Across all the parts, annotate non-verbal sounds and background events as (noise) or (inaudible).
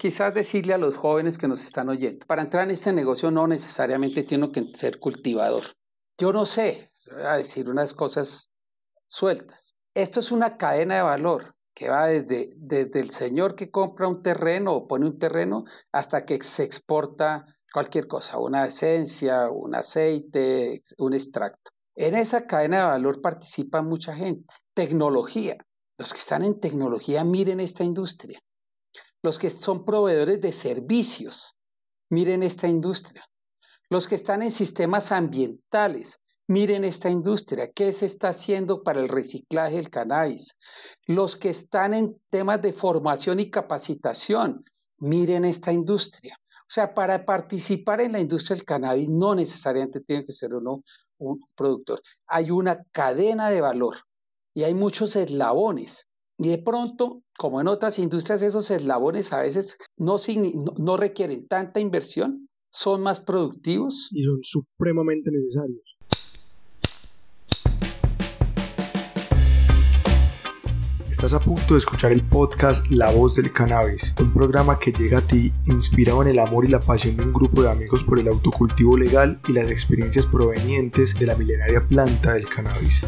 quizás decirle a los jóvenes que nos están oyendo, para entrar en este negocio no necesariamente tiene que ser cultivador. Yo no sé, voy a decir unas cosas sueltas. Esto es una cadena de valor que va desde, desde el señor que compra un terreno o pone un terreno hasta que se exporta cualquier cosa, una esencia, un aceite, un extracto. En esa cadena de valor participa mucha gente. Tecnología. Los que están en tecnología miren esta industria. Los que son proveedores de servicios, miren esta industria. Los que están en sistemas ambientales, miren esta industria. ¿Qué se está haciendo para el reciclaje del cannabis? Los que están en temas de formación y capacitación, miren esta industria. O sea, para participar en la industria del cannabis no necesariamente tiene que ser uno un productor. Hay una cadena de valor y hay muchos eslabones. Y de pronto, como en otras industrias, esos eslabones a veces no, no requieren tanta inversión, son más productivos. Y son supremamente necesarios. Estás a punto de escuchar el podcast La Voz del Cannabis, un programa que llega a ti inspirado en el amor y la pasión de un grupo de amigos por el autocultivo legal y las experiencias provenientes de la milenaria planta del cannabis.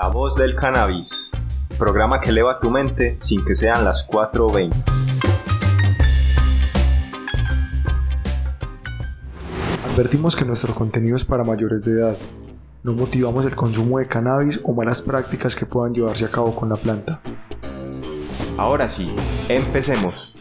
La Voz del Cannabis, programa que eleva tu mente sin que sean las 4.20. Advertimos que nuestro contenido es para mayores de edad no motivamos el consumo de cannabis o malas prácticas que puedan llevarse a cabo con la planta. Ahora sí, empecemos.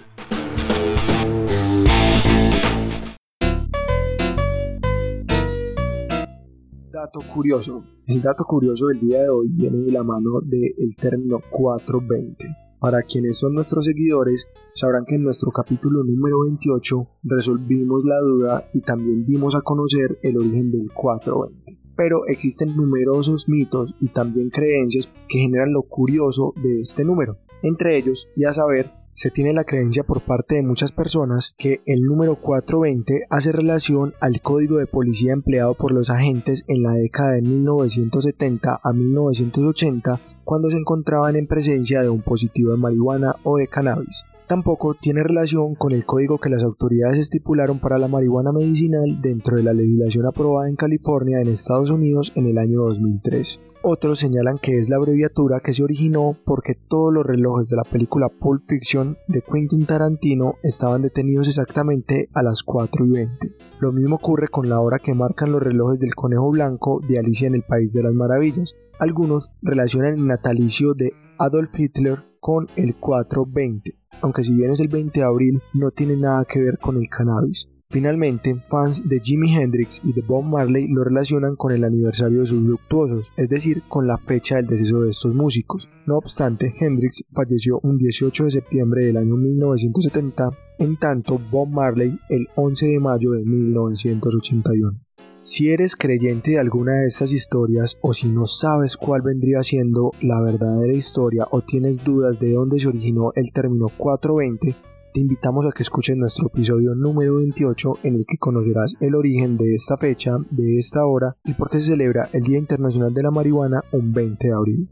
Curioso. El dato curioso del día de hoy viene de la mano del término 420. Para quienes son nuestros seguidores, sabrán que en nuestro capítulo número 28 resolvimos la duda y también dimos a conocer el origen del 420 pero existen numerosos mitos y también creencias que generan lo curioso de este número. Entre ellos, y a saber, se tiene la creencia por parte de muchas personas que el número 420 hace relación al código de policía empleado por los agentes en la década de 1970 a 1980 cuando se encontraban en presencia de un positivo de marihuana o de cannabis. Tampoco tiene relación con el código que las autoridades estipularon para la marihuana medicinal dentro de la legislación aprobada en California en Estados Unidos en el año 2003. Otros señalan que es la abreviatura que se originó porque todos los relojes de la película Pulp Fiction de Quentin Tarantino estaban detenidos exactamente a las 4 y 20. Lo mismo ocurre con la hora que marcan los relojes del conejo blanco de Alicia en el País de las Maravillas. Algunos relacionan el natalicio de Adolf Hitler con el 420 aunque si bien es el 20 de abril, no tiene nada que ver con el cannabis. Finalmente, fans de Jimi Hendrix y de Bob Marley lo relacionan con el aniversario de sus luctuosos, es decir, con la fecha del deceso de estos músicos. No obstante, Hendrix falleció un 18 de septiembre del año 1970, en tanto Bob Marley el 11 de mayo de 1981. Si eres creyente de alguna de estas historias o si no sabes cuál vendría siendo la verdadera historia o tienes dudas de dónde se originó el término 420, te invitamos a que escuches nuestro episodio número 28 en el que conocerás el origen de esta fecha, de esta hora y por qué se celebra el Día Internacional de la Marihuana un 20 de abril.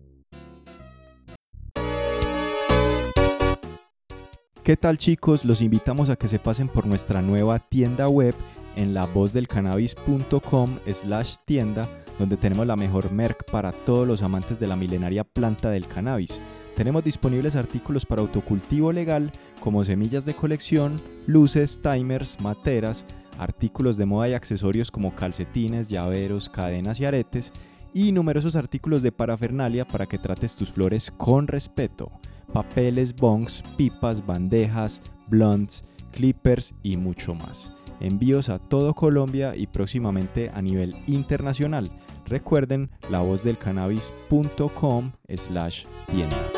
¿Qué tal chicos? Los invitamos a que se pasen por nuestra nueva tienda web en la lavozdelcannabis.com slash tienda, donde tenemos la mejor merc para todos los amantes de la milenaria planta del cannabis. Tenemos disponibles artículos para autocultivo legal como semillas de colección, luces, timers, materas, artículos de moda y accesorios como calcetines, llaveros, cadenas y aretes, y numerosos artículos de parafernalia para que trates tus flores con respeto. Papeles, bongs, pipas, bandejas, blunts, clippers y mucho más envíos a todo Colombia y próximamente a nivel internacional. Recuerden lavozdelcannabis.com slash tienda.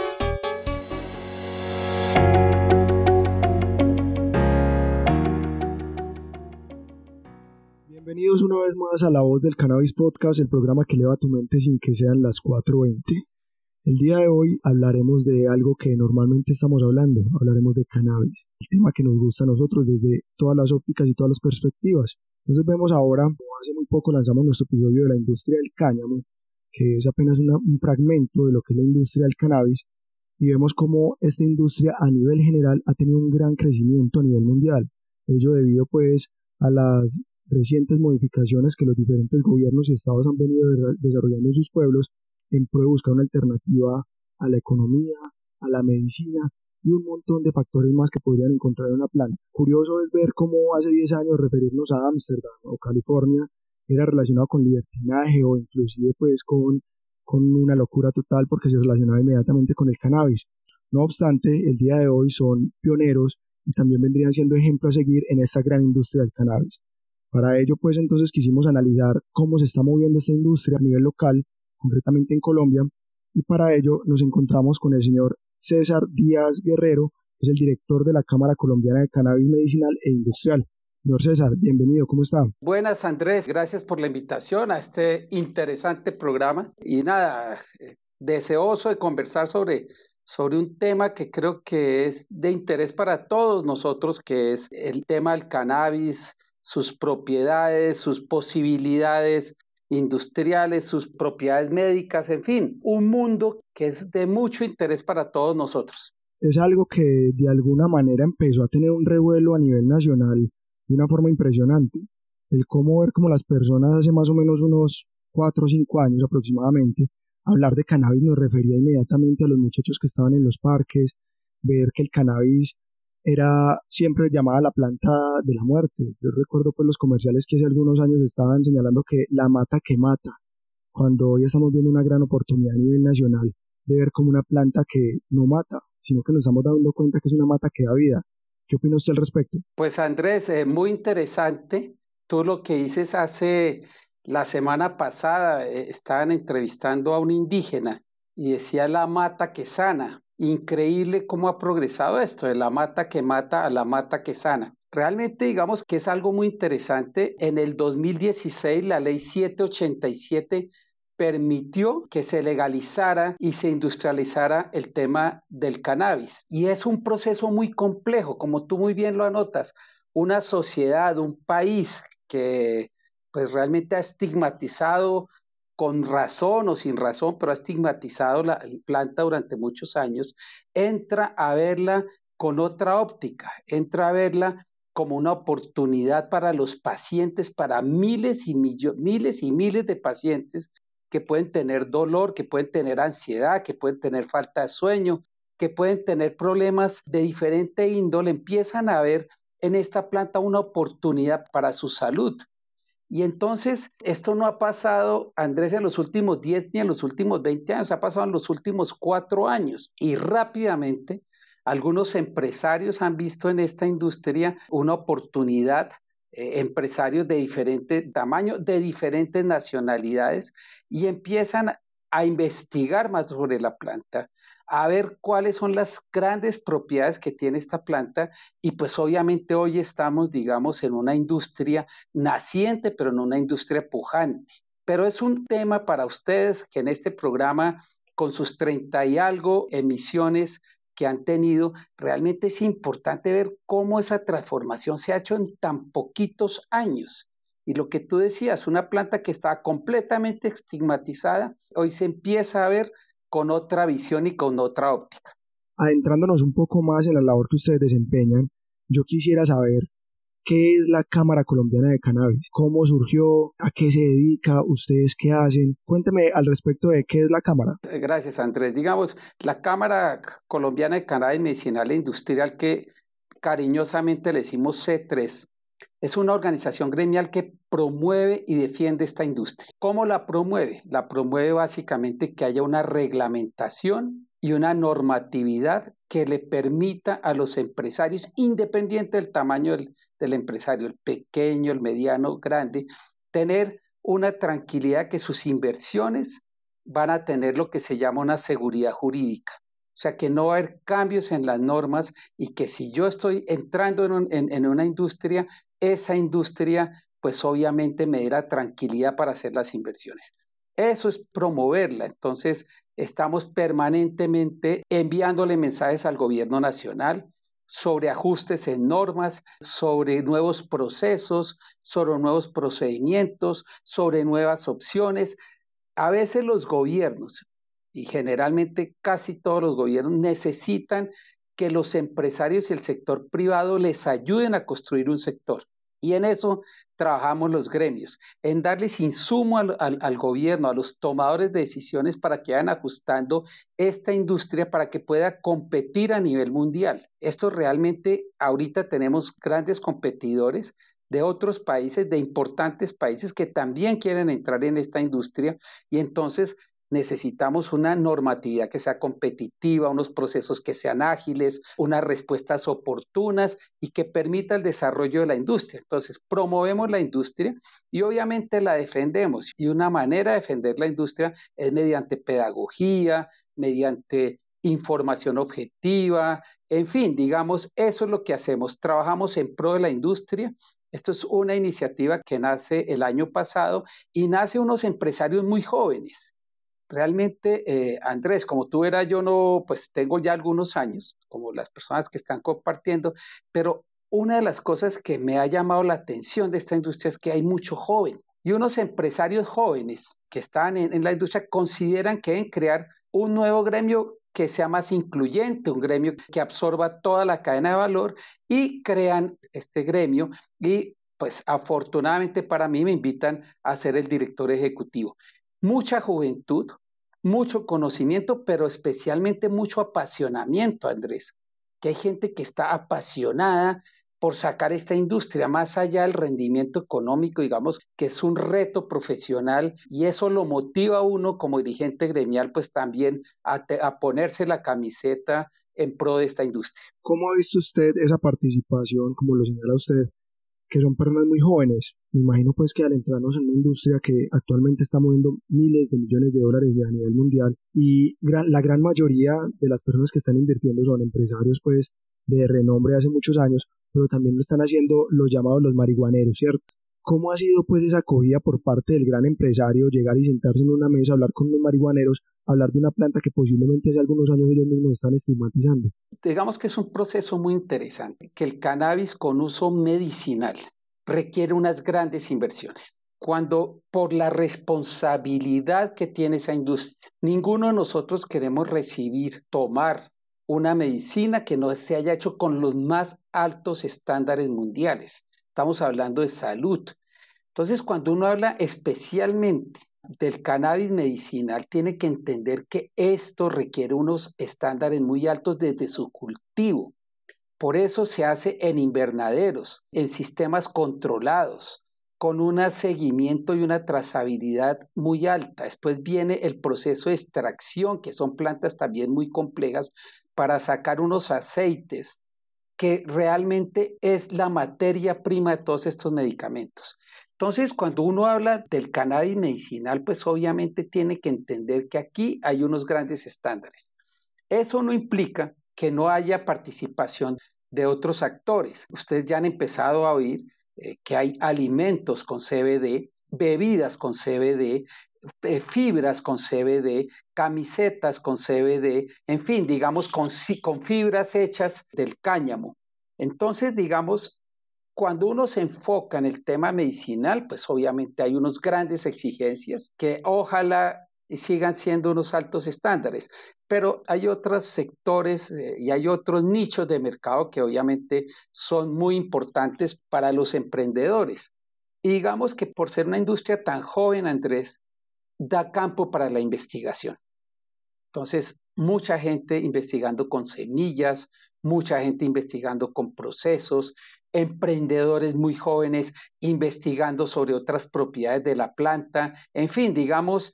Bienvenidos una vez más a La Voz del Cannabis Podcast, el programa que eleva tu mente sin que sean las 4.20. El día de hoy hablaremos de algo que normalmente estamos hablando, hablaremos de cannabis, el tema que nos gusta a nosotros desde todas las ópticas y todas las perspectivas. Entonces vemos ahora, hace muy poco lanzamos nuestro episodio de la industria del cáñamo, que es apenas un fragmento de lo que es la industria del cannabis, y vemos cómo esta industria a nivel general ha tenido un gran crecimiento a nivel mundial. Ello debido pues a las recientes modificaciones que los diferentes gobiernos y estados han venido desarrollando en sus pueblos en pro de buscar una alternativa a la economía, a la medicina y un montón de factores más que podrían encontrar en una planta. Curioso es ver cómo hace 10 años referirnos a Ámsterdam o California era relacionado con libertinaje o inclusive pues con, con una locura total porque se relacionaba inmediatamente con el cannabis. No obstante, el día de hoy son pioneros y también vendrían siendo ejemplo a seguir en esta gran industria del cannabis. Para ello, pues entonces quisimos analizar cómo se está moviendo esta industria a nivel local, concretamente en Colombia, y para ello nos encontramos con el señor César Díaz Guerrero, que es el director de la Cámara Colombiana de Cannabis Medicinal e Industrial. Señor César, bienvenido, ¿cómo está? Buenas Andrés, gracias por la invitación a este interesante programa y nada, eh, deseoso de conversar sobre, sobre un tema que creo que es de interés para todos nosotros, que es el tema del cannabis, sus propiedades, sus posibilidades industriales, sus propiedades médicas, en fin, un mundo que es de mucho interés para todos nosotros. Es algo que de alguna manera empezó a tener un revuelo a nivel nacional de una forma impresionante. El cómo ver cómo las personas hace más o menos unos cuatro o cinco años aproximadamente, hablar de cannabis nos refería inmediatamente a los muchachos que estaban en los parques, ver que el cannabis era siempre llamada la planta de la muerte. Yo recuerdo pues los comerciales que hace algunos años estaban señalando que la mata que mata, cuando hoy estamos viendo una gran oportunidad a nivel nacional de ver como una planta que no mata, sino que nos estamos dando cuenta que es una mata que da vida. ¿Qué opina usted al respecto? Pues Andrés, eh, muy interesante. Tú lo que dices hace la semana pasada, eh, estaban entrevistando a un indígena y decía la mata que sana. Increíble cómo ha progresado esto, de la mata que mata a la mata que sana. Realmente digamos que es algo muy interesante. En el 2016 la ley 787 permitió que se legalizara y se industrializara el tema del cannabis. Y es un proceso muy complejo, como tú muy bien lo anotas. Una sociedad, un país que pues realmente ha estigmatizado con razón o sin razón, pero ha estigmatizado la planta durante muchos años, entra a verla con otra óptica, entra a verla como una oportunidad para los pacientes, para miles y miles y miles de pacientes que pueden tener dolor, que pueden tener ansiedad, que pueden tener falta de sueño, que pueden tener problemas de diferente índole, empiezan a ver en esta planta una oportunidad para su salud. Y entonces, esto no ha pasado, Andrés, en los últimos 10 ni en los últimos 20 años, ha pasado en los últimos 4 años. Y rápidamente, algunos empresarios han visto en esta industria una oportunidad eh, empresarios de diferente tamaño, de diferentes nacionalidades, y empiezan a investigar más sobre la planta, a ver cuáles son las grandes propiedades que tiene esta planta y pues obviamente hoy estamos, digamos, en una industria naciente, pero en una industria pujante. Pero es un tema para ustedes que en este programa, con sus 30 y algo emisiones que han tenido, realmente es importante ver cómo esa transformación se ha hecho en tan poquitos años. Y lo que tú decías, una planta que estaba completamente estigmatizada, hoy se empieza a ver con otra visión y con otra óptica. Adentrándonos un poco más en la labor que ustedes desempeñan, yo quisiera saber ¿Qué es la Cámara Colombiana de Cannabis? ¿Cómo surgió? ¿A qué se dedica? ¿Ustedes qué hacen? Cuénteme al respecto de qué es la Cámara. Eh, gracias, Andrés. Digamos, la Cámara Colombiana de Cannabis Medicinal e Industrial, que cariñosamente le decimos C3, es una organización gremial que promueve y defiende esta industria. ¿Cómo la promueve? La promueve básicamente que haya una reglamentación y una normatividad que le permita a los empresarios, independiente del tamaño del, empresario, el pequeño, el mediano, grande, tener una tranquilidad que sus inversiones van a tener lo que se llama una seguridad jurídica. O sea, que no va a haber cambios en las normas y que si yo estoy entrando en, en una industria, esa industria pues obviamente me dará tranquilidad para hacer las inversiones. Eso es promoverla. Entonces, estamos permanentemente enviándole mensajes al gobierno nacional sobre ajustes en normas, sobre nuevos procesos, sobre nuevos procedimientos, sobre nuevas opciones. A veces los gobiernos, y generalmente casi todos los gobiernos necesitan que los empresarios y el sector privado les ayuden a construir un sector. Y en eso trabajamos los gremios, en darles insumo al, al, gobierno, a los tomadores de decisiones para que vayan ajustando esta industria para que pueda competir a nivel mundial. Esto realmente, ahorita tenemos grandes competidores de otros países, de importantes países que también quieren entrar en esta industria y entonces necesitamos una normatividad que sea competitiva, unos procesos que sean ágiles, unas respuestas oportunas y que permita el desarrollo de la industria. Entonces, promovemos la industria y obviamente la defendemos. Y una manera de defender la industria es mediante pedagogía, mediante información objetiva, en fin, digamos, eso es lo que hacemos. Trabajamos en pro de la industria esto es una iniciativa que nace el año pasado y nace unos empresarios muy jóvenes realmente, eh, Andrés, como tú eras, yo no, pues tengo ya algunos años, como las personas que están compartiendo, pero una de las cosas que me ha llamado la atención de esta industria es que hay mucho joven y unos empresarios jóvenes que están en, en la industria consideran que deben crear un nuevo gremio que sea más incluyente, un gremio que absorba toda la cadena de valor y crean este gremio y pues afortunadamente para mí me invitan a ser el director ejecutivo mucha juventud, mucho conocimiento, pero especialmente mucho apasionamiento, Andrés, que hay gente que está apasionada por sacar esta industria más allá del rendimiento económico, digamos que es un reto profesional y eso lo motiva a uno como dirigente gremial pues también a, a ponerse la camiseta en pro de esta industria. ¿Cómo ha visto usted esa participación, como lo señala usted, que son personas muy jóvenes. Me imagino pues que al entrarnos en una industria que actualmente está moviendo miles de millones de dólares a nivel mundial y la gran mayoría de las personas que están invirtiendo son empresarios pues de renombre hace muchos años, pero también lo están haciendo los llamados los marihuaneros, ¿cierto? ¿Cómo ha sido pues esa acogida por parte del gran empresario llegar y sentarse en una mesa, hablar con los marihuaneros, hablar de una planta que posiblemente hace algunos años ellos mismos están estigmatizando? Digamos que es un proceso muy interesante, que el cannabis con uso medicinal requiere unas grandes inversiones. Cuando por la responsabilidad que tiene esa industria, ninguno de nosotros queremos recibir, tomar una medicina que no se haya hecho con los más altos estándares mundiales. Estamos hablando de salud. Entonces, cuando uno habla especialmente del cannabis medicinal, tiene que entender que esto requiere unos estándares muy altos desde su cultivo. Por eso se hace en invernaderos, en sistemas controlados, con un seguimiento y una trazabilidad muy alta. Después viene el proceso de extracción, que son plantas también muy complejas, para sacar unos aceites, que realmente es la materia prima de todos estos medicamentos. Entonces, cuando uno habla del cannabis medicinal, pues obviamente tiene que entender que aquí hay unos grandes estándares. Eso no implica que no haya participación de otros actores. Ustedes ya han empezado a oír eh, que hay alimentos con CBD, bebidas con CBD, eh, fibras con CBD, camisetas con CBD, en fin, digamos, con, con fibras hechas del cáñamo. Entonces, digamos, cuando uno se enfoca en el tema medicinal, pues obviamente hay unas grandes exigencias que ojalá sigan siendo unos altos estándares, pero hay otros sectores eh, y hay otros nichos de mercado que obviamente son muy importantes para los emprendedores. Y digamos que por ser una industria tan joven, Andrés, da campo para la investigación. Entonces, mucha gente investigando con semillas, mucha gente investigando con procesos, emprendedores muy jóvenes investigando sobre otras propiedades de la planta, en fin, digamos,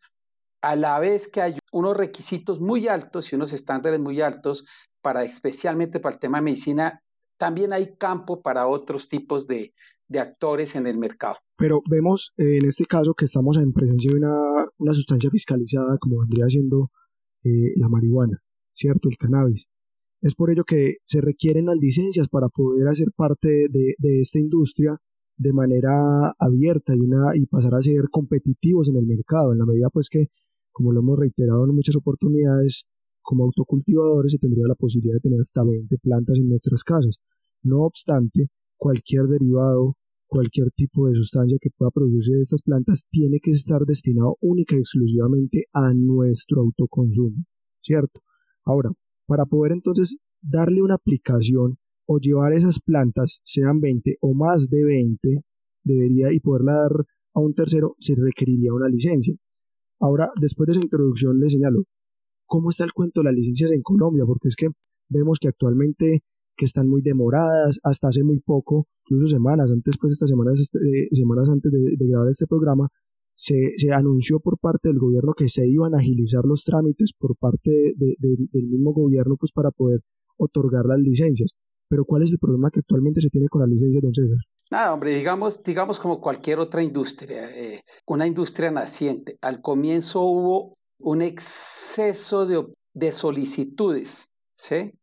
a la vez que hay unos requisitos muy altos y unos estándares muy altos para especialmente para el tema de medicina, también hay campo para otros tipos de, de actores en el mercado. Pero vemos eh, en este caso que estamos en presencia de una, una sustancia fiscalizada como vendría siendo eh, la marihuana, ¿cierto? El cannabis. Es por ello que se requieren las licencias para poder hacer parte de, de esta industria de manera abierta y, una, y pasar a ser competitivos en el mercado, en la medida pues que, como lo hemos reiterado en muchas oportunidades, como autocultivadores se tendría la posibilidad de tener hasta 20 plantas en nuestras casas. No obstante, cualquier derivado cualquier tipo de sustancia que pueda producirse de estas plantas tiene que estar destinado única y exclusivamente a nuestro autoconsumo, ¿cierto? Ahora, para poder entonces darle una aplicación o llevar esas plantas, sean 20 o más de 20, debería y poderla dar a un tercero, se requeriría una licencia. Ahora, después de esa introducción, le señalo cómo está el cuento de las licencias en Colombia, porque es que vemos que actualmente que están muy demoradas, hasta hace muy poco, incluso semanas antes, pues estas semanas, este, semanas antes de, grabar este programa, se, se, anunció por parte del gobierno que se iban a agilizar los trámites por parte del mismo gobierno pues para poder otorgar las licencias. Pero ¿cuál es el problema que actualmente se tiene con las licencias, don César? Nada, hombre, digamos, digamos como cualquier otra industria, eh, una industria naciente. Al comienzo hubo un exceso de, de solicitudes, ¿sí?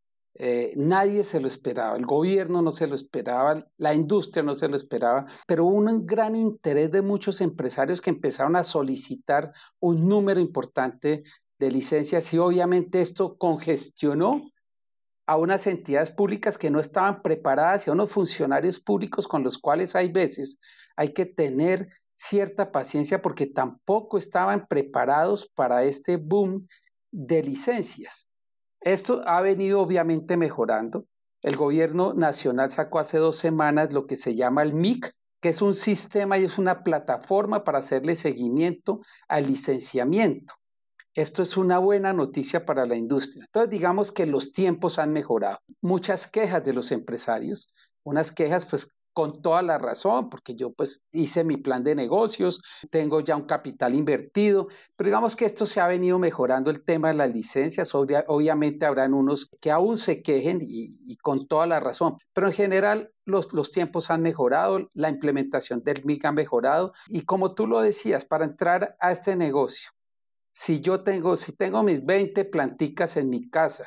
Eh, nadie se lo esperaba, el gobierno no se lo esperaba, la industria no se lo esperaba, pero hubo un gran interés de muchos empresarios que empezaron a solicitar un número importante de licencias y obviamente esto congestionó a unas entidades públicas que no estaban preparadas y a unos funcionarios públicos con los cuales hay veces hay que tener cierta paciencia porque tampoco estaban preparados para este boom de licencias. Esto ha venido obviamente mejorando. El gobierno nacional sacó hace dos semanas lo que se llama el MIC, que es un sistema y es una plataforma para hacerle seguimiento al licenciamiento. Esto es una buena noticia para la industria. Entonces, digamos que los tiempos han mejorado. Muchas quejas de los empresarios, unas quejas pues con toda la razón, porque yo pues hice mi plan de negocios, tengo ya un capital invertido, pero digamos que esto se ha venido mejorando el tema de las licencias, obviamente habrán unos que aún se quejen y, con toda la razón, pero en general los, los, tiempos han mejorado, la implementación del MIC ha mejorado y como tú lo decías, para entrar a este negocio si yo tengo, si tengo mis 20 planticas en mi casa,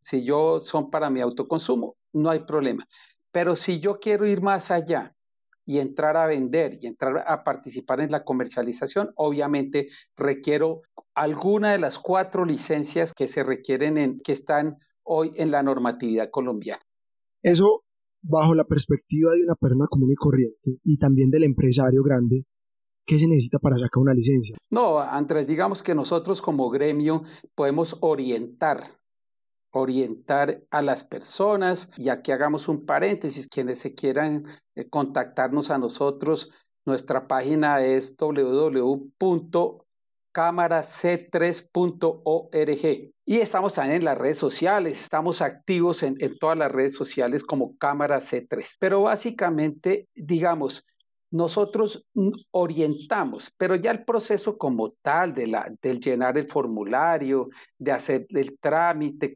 si yo son para mi autoconsumo, no hay problema. Pero si yo quiero ir más allá y entrar a vender y entrar a participar en la comercialización, obviamente requiero alguna de las cuatro licencias que se requieren en, que están hoy en la normatividad colombiana. Eso bajo la perspectiva de una persona común y corriente y también del empresario grande, ¿Qué se necesita para sacar una licencia? No, Andrés, digamos que nosotros como gremio podemos orientar, orientar a las personas, y aquí hagamos un paréntesis, quienes se quieran eh, contactarnos a nosotros, nuestra página es www.cámarac3.org. Y estamos también en las redes sociales, estamos activos en, en, todas las redes sociales como Cámara C3. Pero básicamente, digamos, nosotros orientamos, pero ya el proceso como tal de la, del llenar el formulario, de hacer el trámite,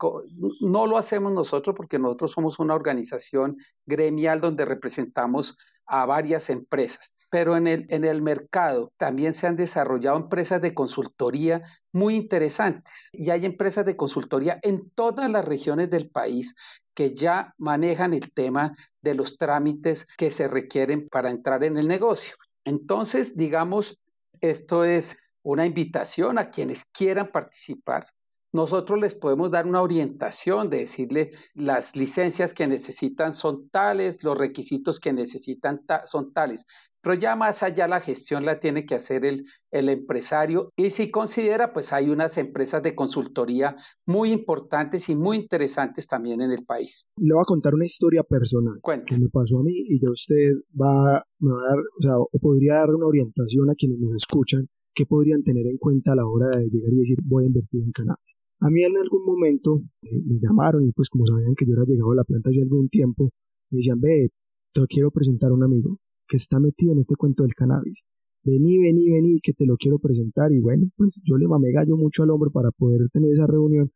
no lo hacemos nosotros porque nosotros somos una organización gremial donde representamos a varias empresas. Pero en el, en el mercado también se han desarrollado empresas de consultoría muy interesantes y hay empresas de consultoría en todas las regiones del país que ya manejan el tema de los trámites que se requieren para entrar en el negocio. Entonces, digamos, esto es una invitación a quienes quieran participar. Nosotros les podemos dar una orientación de decirle las licencias que necesitan son tales, los requisitos que necesitan son tales. Pero ya más allá la gestión la tiene que hacer el, el empresario y si considera, pues hay unas empresas de consultoría muy importantes y muy interesantes también en el país. Le voy a contar una historia personal que me pasó a mí y ya usted va, me va a dar, o sea, o podría dar una orientación a quienes nos escuchan que podrían tener en cuenta a la hora de llegar y decir voy a invertir en cannabis. A mí en algún momento eh, me llamaron y pues como sabían que yo era llegado a la planta hace algún tiempo, me decían, ve, te quiero presentar a un amigo que está metido en este cuento del cannabis. Vení, vení, vení, que te lo quiero presentar. Y bueno, pues yo le mamé gallo mucho al hombre para poder tener esa reunión.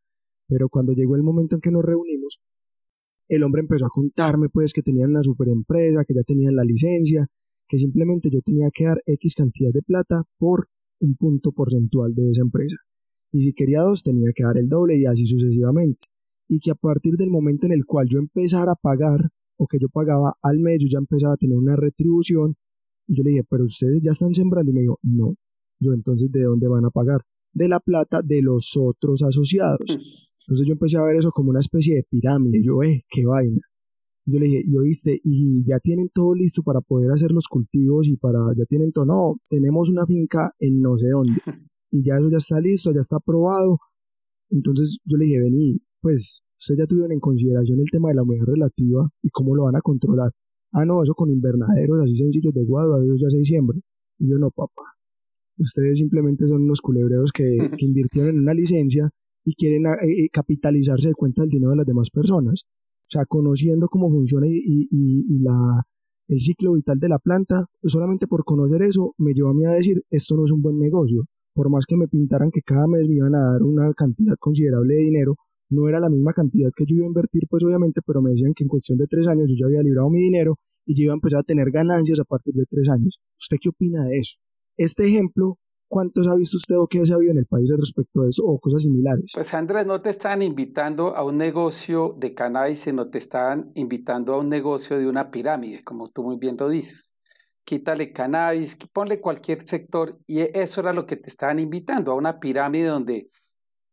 Pero cuando llegó el momento en que nos reunimos, el hombre empezó a contarme pues que tenían una super empresa, que ya tenían la licencia, que simplemente yo tenía que dar X cantidad de plata por un punto porcentual de esa empresa. Y si quería dos, tenía que dar el doble y así sucesivamente. Y que a partir del momento en el cual yo empezara a pagar o que yo pagaba al mes, yo ya empezaba a tener una retribución. Y yo le dije, pero ustedes ya están sembrando. Y me dijo, no. Yo entonces, ¿de dónde van a pagar? De la plata de los otros asociados. (laughs) Entonces yo empecé a ver eso como una especie de pirámide. Yo, eh, qué vaina. Yo le dije, y oíste, y ya tienen todo listo para poder hacer los cultivos y para, ya tienen todo, no, tenemos una finca en no sé dónde, (laughs) y ya eso ya está listo, ya está aprobado. Entonces yo le dije, vení, pues ustedes ya tuvieron en consideración el tema de la humedad relativa y cómo lo van a controlar. Ah, no, eso con invernaderos así sencillos de guado, eso ya se diciembre. Y yo no, papá. Ustedes simplemente son unos culebreos que, (laughs) que invirtieron en una licencia y quieren eh, eh, capitalizarse de cuenta del dinero de las demás personas. O sea, conociendo cómo funciona y, y, y, la, el ciclo vital de la planta, solamente por conocer eso me llevó a mí a decir, esto no es un buen negocio. Por más que me pintaran que cada mes me iban a dar una cantidad considerable de dinero, no era la misma cantidad que yo iba a invertir, pues obviamente, pero me decían que en cuestión de tres años yo ya había librado mi dinero y yo iba a empezar a tener ganancias a partir de tres años. ¿Usted qué opina de eso? Este ejemplo ¿Cuántos ha visto usted o qué ha habido en el país respecto a eso o cosas similares? Pues Andrés, no te están invitando a un negocio de cannabis, sino te están invitando a un negocio de una pirámide, como tú muy bien lo dices. Quítale cannabis, ponle cualquier sector y eso era lo que te estaban invitando, a una pirámide donde,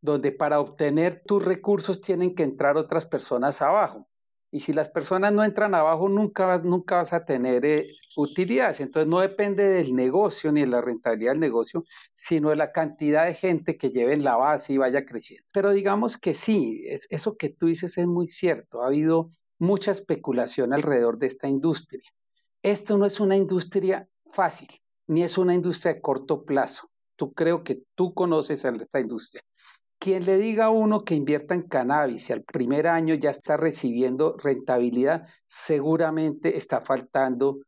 donde para obtener tus recursos tienen que entrar otras personas abajo. Y si las personas no entran abajo, nunca, nunca vas a tener eh, utilidades. Entonces no depende del negocio ni de la rentabilidad del negocio, sino de la cantidad de gente que lleve en la base y vaya creciendo. Pero digamos que sí, es, eso que tú dices es muy cierto. Ha habido mucha especulación alrededor de esta industria. Esto no es una industria fácil, ni es una industria de corto plazo. Tú creo que tú conoces esta industria. Quien le diga a uno que invierta en cannabis y al primer año ya está recibiendo rentabilidad, seguramente está faltando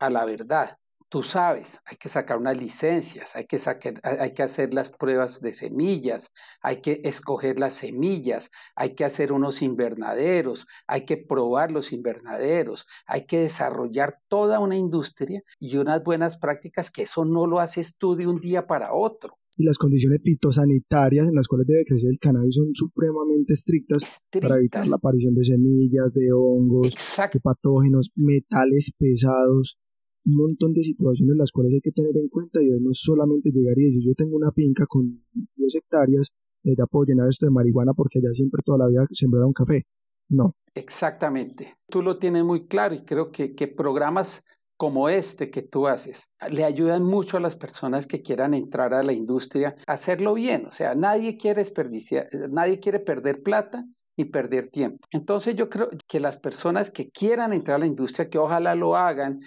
a la verdad. Tú sabes, hay que sacar unas licencias, hay que, hay que hacer las pruebas de semillas, hay que escoger las semillas, hay que hacer unos invernaderos, hay que probar los invernaderos, hay que desarrollar toda una industria y unas buenas prácticas que eso no lo haces tú de un día para otro. Y las condiciones fitosanitarias en las cuales debe crecer el cannabis son supremamente estrictas, para evitar la aparición de semillas, de hongos, de patógenos, metales pesados, un montón de situaciones las cuales hay que tener en cuenta y no solamente llegar y decir yo tengo una finca con 10 hectáreas y ya puedo llenar esto de marihuana porque allá siempre toda la vida sembraron café. No. Exactamente. Tú lo tienes muy claro y creo que, que programas como este que tú haces, le ayudan mucho a las personas que quieran entrar a la industria a hacerlo bien. O sea, nadie quiere desperdiciar, nadie quiere perder plata y perder tiempo. Entonces yo creo que las personas que quieran entrar a la industria, que ojalá lo hagan,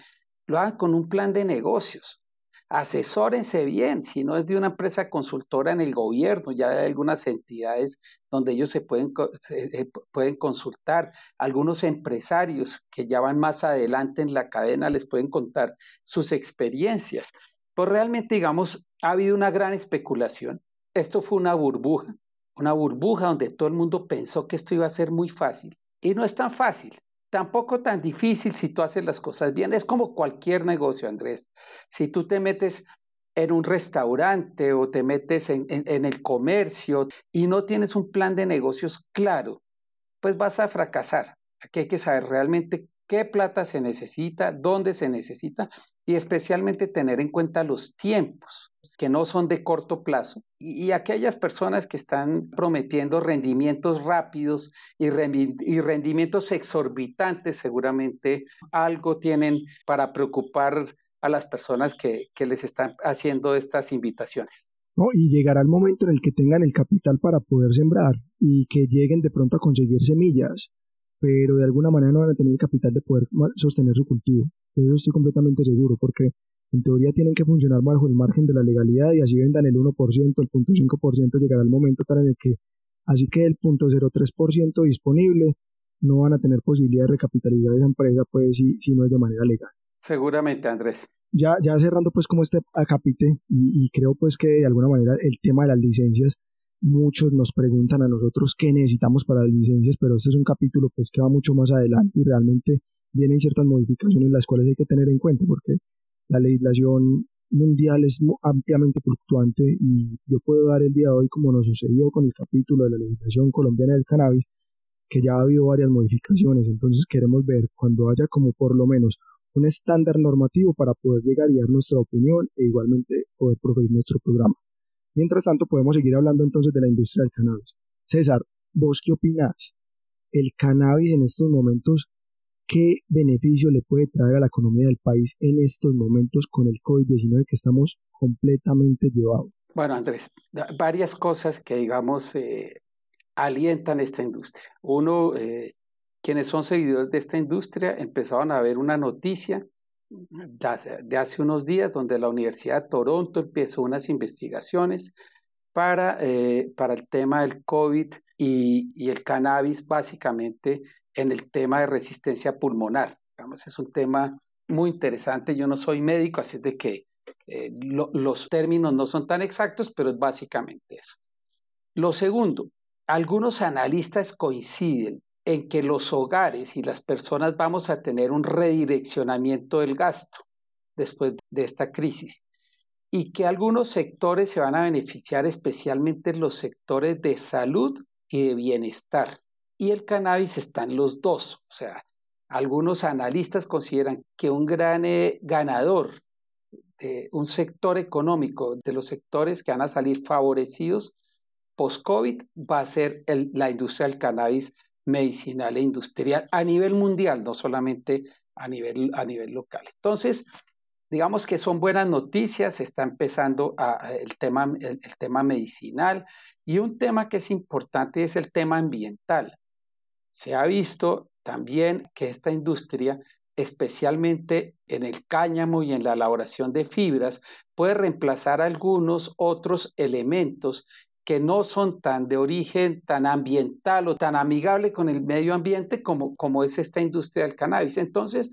lo hagan con un plan de negocios asesórense bien, si no es de una empresa consultora en el gobierno, ya hay algunas entidades donde ellos se pueden, eh, pueden consultar, algunos empresarios que ya van más adelante en la cadena les pueden contar sus experiencias. Pues realmente, digamos, ha habido una gran especulación. Esto fue una burbuja, una burbuja donde todo el mundo pensó que esto iba a ser muy fácil. Y no es tan fácil tampoco tan difícil si tú haces las cosas bien. Es como cualquier negocio, Andrés. Si tú te metes en un restaurante o te metes en, el comercio y no tienes un plan de negocios claro, pues vas a fracasar. Aquí hay que saber realmente qué plata se necesita, dónde se necesita y especialmente tener en cuenta los tiempos que no son de corto plazo y, aquellas personas que están prometiendo rendimientos rápidos y, rendimientos exorbitantes seguramente algo tienen para preocupar a las personas que, que les están haciendo estas invitaciones. ¿no? Y llegará el momento en el que tengan el capital para poder sembrar y que lleguen de pronto a conseguir semillas, pero de alguna manera no van a tener el capital de poder sostener su cultivo. De eso estoy completamente seguro, porque en teoría tienen que funcionar bajo el margen de la legalidad y así vendan el 1%, el 0.5% llegará el momento tal en el que, así que el 0.03% disponible no van a tener posibilidad de recapitalizar esa empresa, pues si, si no es de manera legal. Seguramente, Andrés. Ya, ya cerrando pues como este acapite y, y creo pues que de alguna manera el tema de las licencias, muchos nos preguntan a nosotros qué necesitamos para las licencias, pero este es un capítulo pues que va mucho más adelante y realmente vienen ciertas modificaciones las cuales hay que tener en cuenta porque la legislación mundial es ampliamente fluctuante y yo puedo dar el día de hoy, como nos sucedió con el capítulo de la legislación colombiana del cannabis, que ya ha habido varias modificaciones. Entonces queremos ver cuando haya como por lo menos un estándar normativo para poder llegar y dar nuestra opinión e igualmente poder proveer nuestro programa. Mientras tanto, podemos seguir hablando entonces de la industria del cannabis. César, ¿vos qué opinás? ¿El cannabis en estos momentos ¿qué beneficio le puede traer a la economía del país en estos momentos con el COVID-19 que estamos completamente llevados? Bueno, Andrés, varias cosas que, digamos, eh, alientan esta industria. Uno, eh, quienes son seguidores de esta industria empezaron a ver una noticia de hace unos días donde la Universidad de Toronto empezó unas investigaciones para, eh, para el tema del COVID y, y, el cannabis básicamente en el tema de resistencia pulmonar. Es un tema muy interesante. Yo no soy médico, así de que eh, los términos no son tan exactos, pero es básicamente eso. Lo segundo, algunos analistas coinciden en que los hogares y las personas vamos a tener un redireccionamiento del gasto después de esta crisis y que algunos sectores se van a beneficiar, especialmente los sectores de salud y de bienestar. Y el cannabis está en los dos. O sea, algunos analistas consideran que un gran eh, ganador un sector económico, de los sectores que van a salir favorecidos post-COVID, va a ser la industria del cannabis medicinal e industrial a nivel mundial, no solamente a nivel, a nivel local. Entonces, digamos que son buenas noticias, está empezando el, tema, el tema medicinal y un tema que es importante es el tema ambiental. Se ha visto también que esta industria especialmente en el cáñamo y en la elaboración de fibras, puede reemplazar algunos otros elementos que no son tan de origen tan ambiental o tan amigable con el medio ambiente como, como es esta industria del cannabis. Entonces,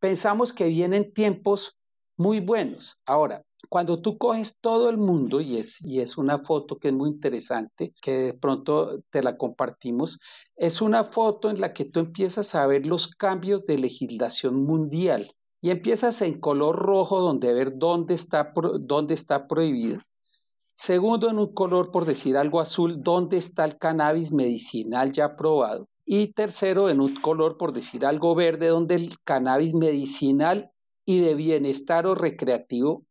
pensamos que vienen tiempos muy buenos. Ahora, cuando tú coges todo el mundo, y es, y es una foto que es muy interesante, que de pronto te la compartimos, es una foto en la que tú empiezas a ver los cambios de legislación mundial y empiezas en color rojo donde ver dónde está, dónde está prohibido. Segundo, en un color, por decir algo azul, dónde está el cannabis medicinal ya aprobado. Y tercero, en un color, por decir algo verde, donde el cannabis medicinal y de bienestar o recreativo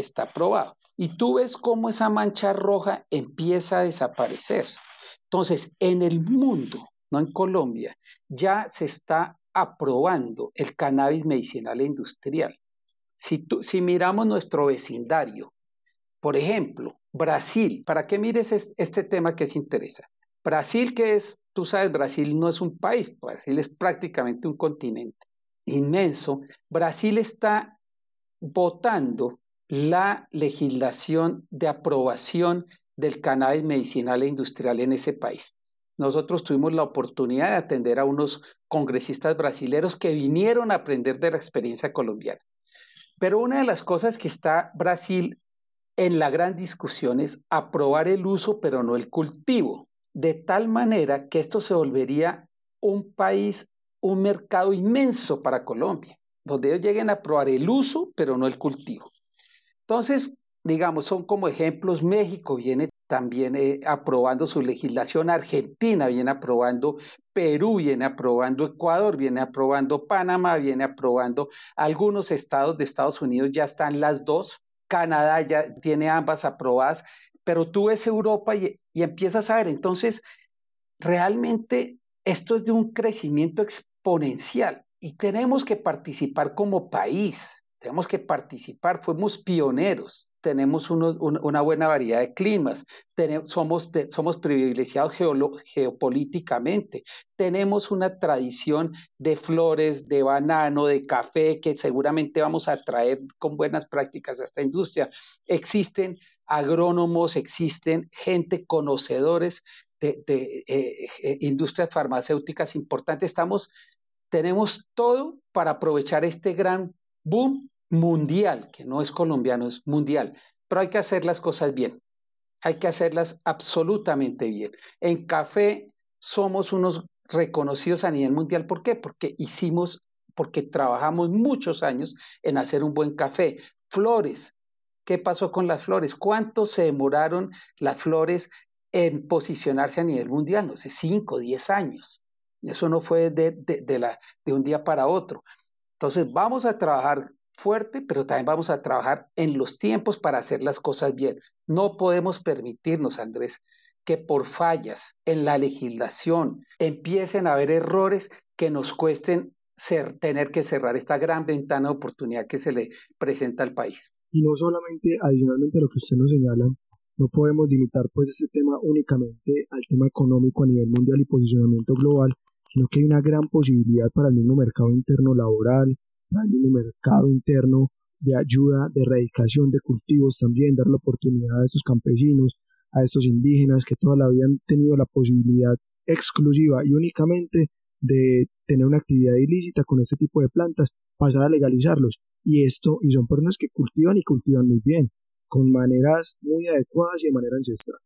está probado. Y tú ves cómo esa mancha roja empieza a desaparecer. Entonces, en el mundo, no en Colombia, ya se está aprobando el cannabis medicinal e industrial. Si, si miramos nuestro vecindario, por ejemplo, Brasil, ¿para qué mires este tema que es interesante? Brasil, que es, tú sabes, Brasil no es un país, Brasil es prácticamente un continente inmenso. Brasil está votando la legislación de aprobación del cannabis medicinal e industrial en ese país. Nosotros tuvimos la oportunidad de atender a unos congresistas brasileños que vinieron a aprender de la experiencia colombiana. Pero una de las cosas que está Brasil en la gran discusión es aprobar el uso, pero no el cultivo, de tal manera que esto se volvería un país, un mercado inmenso para Colombia, donde ellos lleguen a aprobar el uso, pero no el cultivo. Entonces, digamos, son como ejemplos, México viene también eh, aprobando su legislación, Argentina viene aprobando, Perú viene aprobando, Ecuador viene aprobando, Panamá viene aprobando, algunos estados de Estados Unidos ya están las dos, Canadá ya tiene ambas aprobadas, pero tú ves Europa y, y empiezas a ver, entonces, realmente esto es de un crecimiento exponencial y tenemos que participar como país tenemos que participar, fuimos pioneros, tenemos una buena variedad de climas, somos, privilegiados geopolíticamente, tenemos una tradición de flores, de banano, de café, que seguramente vamos a traer con buenas prácticas a esta industria. Existen agrónomos, existen gente conocedores de, de eh, eh, industrias farmacéuticas importantes. Estamos, tenemos todo para aprovechar este gran boom mundial, que no es colombiano, es mundial, pero hay que hacer las cosas bien, hay que hacerlas absolutamente bien. En café somos unos reconocidos a nivel mundial, ¿por qué? Porque hicimos, porque trabajamos muchos años en hacer un buen café. Flores, ¿qué pasó con las flores? ¿Cuánto se demoraron las flores en posicionarse a nivel mundial? No sé, 5, 10 años. Eso no fue de, de, de un día para otro. Entonces, vamos a trabajar fuerte, pero también vamos a trabajar en los tiempos para hacer las cosas bien. No podemos permitirnos, Andrés, que por fallas en la legislación empiecen a haber errores que nos cuesten ser, tener que cerrar esta gran ventana de oportunidad que se le presenta al país. Y no solamente, adicionalmente a lo que usted nos señala, no podemos limitar pues este tema únicamente al tema económico a nivel mundial y posicionamiento global, sino que hay una gran posibilidad para el mismo mercado interno laboral, el mismo mercado interno de ayuda, de erradicación de cultivos también, dar la oportunidad a estos campesinos, a estos indígenas que toda la vida han tenido la posibilidad exclusiva y únicamente de tener una actividad ilícita con este tipo de plantas, pasar a legalizarlos. Y esto, y son personas que cultivan y cultivan muy bien, con maneras muy adecuadas y de manera ancestral.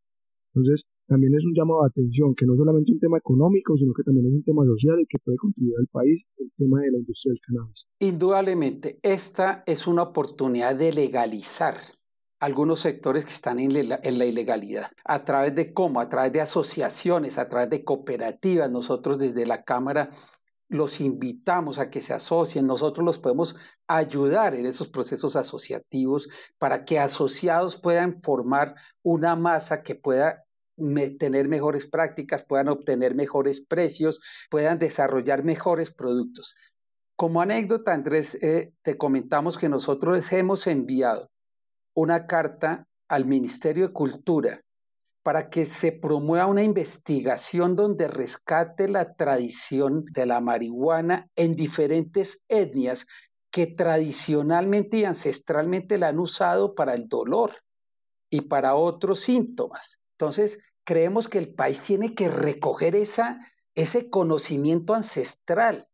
Entonces, también es un llamado de atención, que no solamente es un tema económico, sino que también es un tema social y que puede contribuir al país, el tema de la industria del cannabis. Indudablemente, esta es una oportunidad de legalizar algunos sectores que están en la, en la, ilegalidad. ¿A través de cómo? A través de asociaciones, a través de cooperativas. Nosotros desde la Cámara los invitamos a que se asocien. Nosotros los podemos ayudar en esos procesos asociativos para que asociados puedan formar una masa que pueda tener mejores prácticas, puedan obtener mejores precios, puedan desarrollar mejores productos. Como anécdota, Andrés, eh, te comentamos que nosotros hemos enviado una carta al Ministerio de Cultura para que se promueva una investigación donde rescate la tradición de la marihuana en diferentes etnias que tradicionalmente y ancestralmente la han usado para el dolor y para otros síntomas. Entonces, creemos que el país tiene que recoger ese conocimiento ancestral,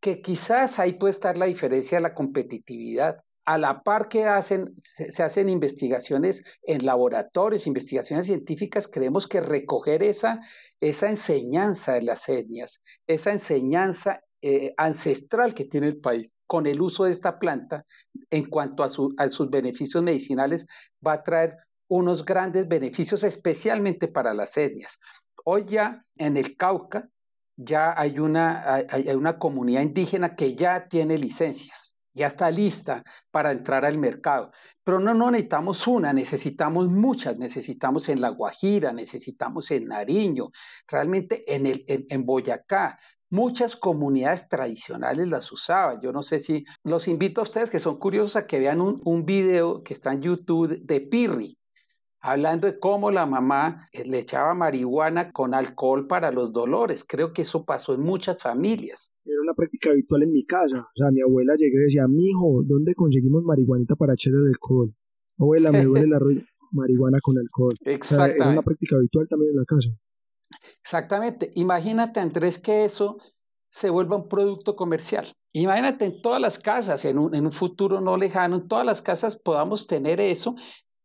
que quizás ahí puede estar la diferencia de la competitividad. A la par que hacen, se, hacen investigaciones en laboratorios, investigaciones científicas, creemos que recoger esa, esa enseñanza de las etnias, esa enseñanza eh, ancestral que tiene el país con el uso de esta planta en cuanto a, a sus beneficios medicinales, va a traer unos grandes beneficios, especialmente para las etnias. Hoy ya en el Cauca ya hay una, hay una comunidad indígena que ya tiene licencias ya está lista para entrar al mercado. Pero no, no necesitamos una, necesitamos muchas, necesitamos en La Guajira, necesitamos en Nariño, realmente en, el, en, Boyacá. Muchas comunidades tradicionales las usaban. Yo no sé si los invito a ustedes que son curiosos a que vean un, un video que está en YouTube de Pirri hablando de cómo la mamá eh, le echaba marihuana con alcohol para los dolores. Creo que eso pasó en muchas familias. Era una práctica habitual en mi casa. O sea, mi abuela llegó y decía, mi hijo, ¿dónde conseguimos marihuanita para echarle alcohol? Abuela, me duele la (laughs) marihuana con alcohol. Exactamente. era una práctica habitual también en la casa. Exactamente. Imagínate, Andrés, que eso se vuelva un producto comercial. Imagínate en todas las casas, en un, en un futuro no lejano, en todas las casas podamos tener eso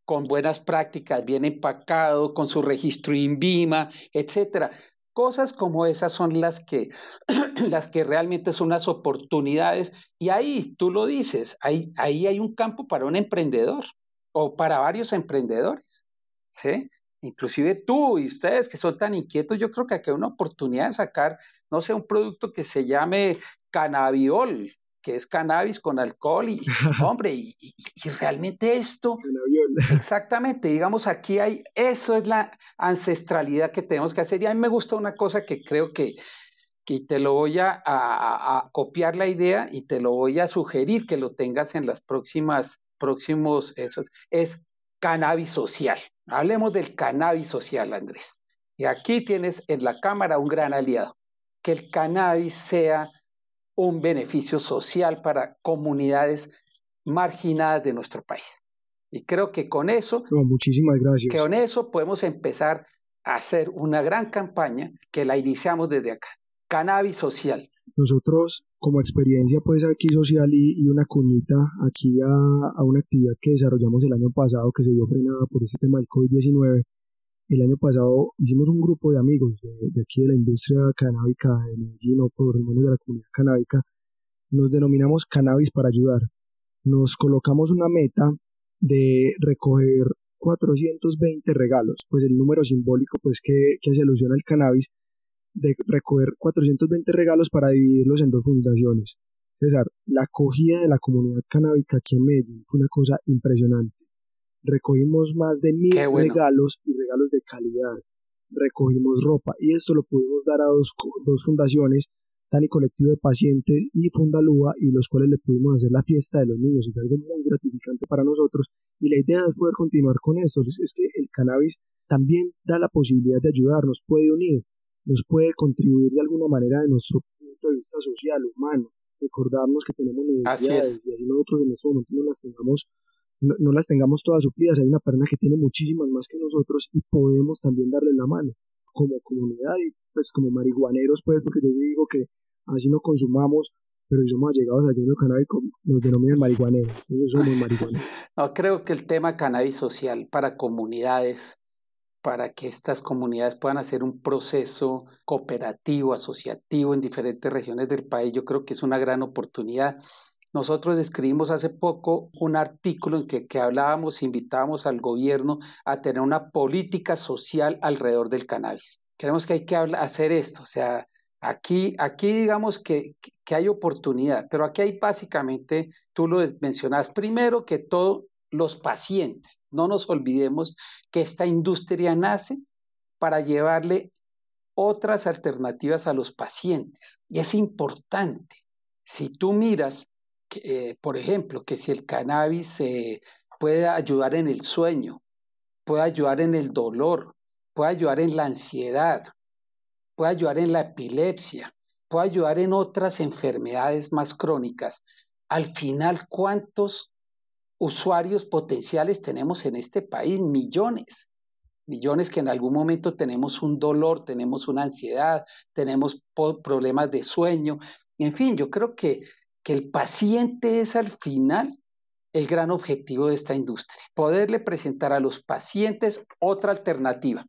con buenas prácticas, bien empacado, con su registro INVIMA, etcétera. Cosas como esas son las que, (clears throat) las que realmente son las oportunidades. Y ahí, tú lo dices, ahí, ahí hay un campo para un emprendedor o para varios emprendedores. ¿sí? Inclusive tú y ustedes que son tan inquietos, yo creo que aquí hay una oportunidad de sacar, no sé, un producto que se llame cannabiol, que es cannabis con alcohol y, (laughs) hombre, y, realmente esto, (laughs) exactamente, digamos, aquí hay, eso es la ancestralidad que tenemos que hacer y a mí me gusta una cosa que creo que, que te lo voy a, a, copiar la idea y te lo voy a sugerir que lo tengas en las próximas, próximos, esos, es cannabis social. Hablemos del cannabis social, Andrés. Y aquí tienes en la cámara un gran aliado, que el cannabis sea un beneficio social para comunidades marginadas de nuestro país. Y creo que con eso, muchísimas gracias. Que con eso podemos empezar a hacer una gran campaña que la iniciamos desde acá. Cannabis social. Nosotros, como experiencia, pues aquí social y, una cuñita aquí a, a, una actividad que desarrollamos el año pasado que se vio frenada por este tema del COVID-19, el año pasado hicimos un grupo de amigos de, aquí de la industria canábica de Medellín o por lo menos de la comunidad canábica. Nos denominamos Cannabis para ayudar. Nos colocamos una meta de recoger 420 regalos, pues el número simbólico pues que, que hace alusión al cannabis, de recoger 420 regalos para dividirlos en dos fundaciones. César, la acogida de la comunidad canábica aquí en Medellín fue una cosa impresionante. Recogimos más de mil regalos y regalos de calidad. Recogimos ropa y esto lo pudimos dar a dos, dos fundaciones Tani Colectivo de Pacientes y Fundalúa, y los cuales le pudimos hacer la fiesta de los niños. Es algo muy gratificante para nosotros. Y la idea es poder continuar con esto. Es que el cannabis también da la posibilidad de ayudar, nos puede unir, nos puede contribuir de alguna manera de nuestro punto de vista social, humano, recordarnos que tenemos necesidades y así nosotros en este momento no las tengamos no, las tengamos todas suplidas, hay una persona que tiene muchísimas más que nosotros y podemos también darle la mano como comunidad y pues como marihuaneros pues porque yo digo que así no consumamos pero si somos allegados al lleno canábico nos denominan marihuaneros, entonces somos marihuaneros. (laughs) No, creo que el tema cannabis social para comunidades para que estas comunidades puedan hacer un proceso cooperativo, asociativo en diferentes regiones del país. Yo creo que es una gran oportunidad. Nosotros escribimos hace poco un artículo en que, que hablábamos, invitábamos al gobierno a tener una política social alrededor del cannabis. Creemos que hay que hacer esto, o sea, aquí, aquí digamos que, que hay oportunidad, pero aquí hay básicamente, tú lo mencionas, primero que todo, los pacientes. No nos olvidemos que esta industria nace para llevarle otras alternativas a los pacientes. Y es importante. Si tú miras, eh, por ejemplo, que si el cannabis puede ayudar en el sueño, puede ayudar en el dolor, puede ayudar en la ansiedad, puede ayudar en la epilepsia, puede ayudar en otras enfermedades más crónicas. Al final, ¿cuántos usuarios potenciales tenemos en este país, millones, millones que en algún momento tenemos un dolor, tenemos una ansiedad, tenemos problemas de sueño, en fin, yo creo que, que el paciente es al final el gran objetivo de esta industria, poderle presentar a los pacientes otra alternativa.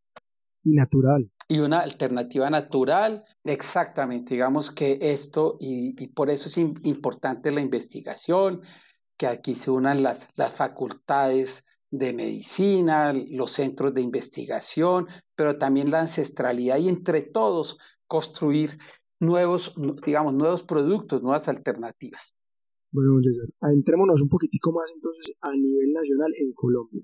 Y natural. Y una alternativa natural, exactamente, digamos que esto, y, y por eso es importante la investigación, que aquí se unan las, las facultades de medicina, los centros de investigación, pero también la ancestralidad y entre todos construir nuevos, digamos, nuevos productos, nuevas alternativas. Bueno, César, entrémonos un poquitico más entonces a nivel nacional en Colombia.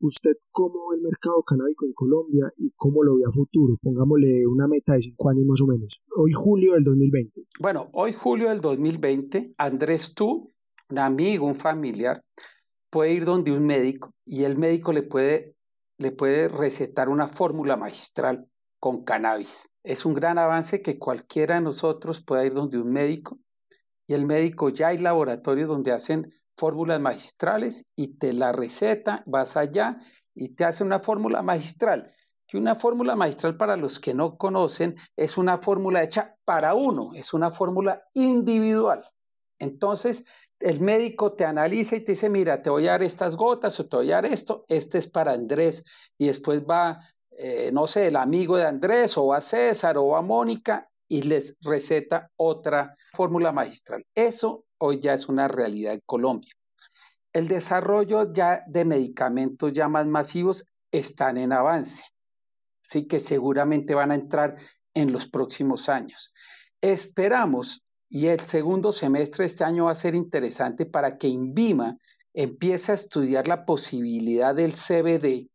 ¿Usted cómo ve el mercado canábico en Colombia y cómo lo ve a futuro? Pongámosle una meta de cinco años más o menos. Hoy julio del 2020. Bueno, hoy julio del 2020, Andrés, tú un amigo, un familiar, puede ir donde un médico y el médico le puede, le puede recetar una fórmula magistral con cannabis. Es un gran avance que cualquiera de nosotros pueda ir donde un médico y el médico ya hay laboratorios donde hacen fórmulas magistrales y te la receta, vas allá y te hace una fórmula magistral. Que una fórmula magistral para los que no conocen es una fórmula hecha para uno, es una fórmula individual. Entonces, el médico te analiza y te dice, mira, te voy a dar estas gotas o te voy a dar esto, este es para Andrés. Y después va, eh, no sé, el amigo de Andrés o a César o a Mónica y les receta otra fórmula magistral. Eso hoy ya es una realidad en Colombia. El desarrollo ya de medicamentos ya más masivos están en avance, así que seguramente van a entrar en los próximos años. Esperamos y el segundo semestre de este año va a ser interesante para que INVIMA empiece a estudiar la posibilidad del CBD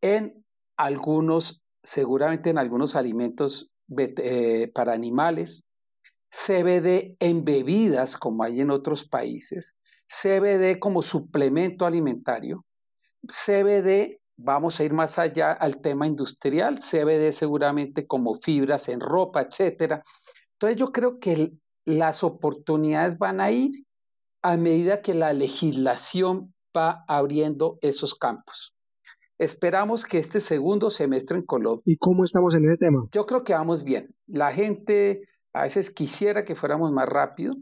en algunos, seguramente en algunos alimentos eh, para animales, CBD en bebidas como hay en otros países, CBD como suplemento alimentario, CBD, vamos a ir más allá al tema industrial, CBD seguramente como fibras en ropa, etcétera. Entonces yo creo que las oportunidades van a ir a medida que la legislación va abriendo esos campos. Esperamos que este segundo semestre en Colombia. ¿Y cómo estamos en ese tema? Yo creo que vamos bien. La gente a veces quisiera que fuéramos más rápido.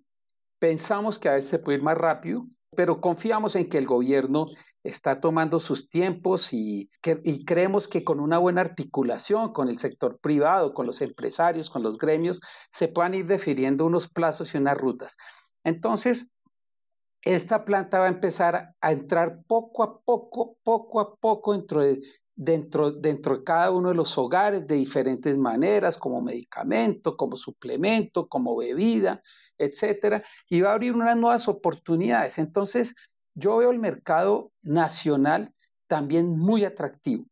Pensamos que a veces se puede ir más rápido, pero confiamos en que el gobierno está tomando sus tiempos y, y, creemos que con una buena articulación con el sector privado, con los empresarios, con los gremios, se puedan ir definiendo unos plazos y unas rutas. Entonces, esta planta va a empezar a entrar poco a poco, poco a poco dentro de, dentro, dentro de cada uno de los hogares de diferentes maneras, como medicamento, como suplemento, como bebida, etcétera, y va a abrir unas nuevas oportunidades. Entonces, yo veo el mercado nacional también muy atractivo.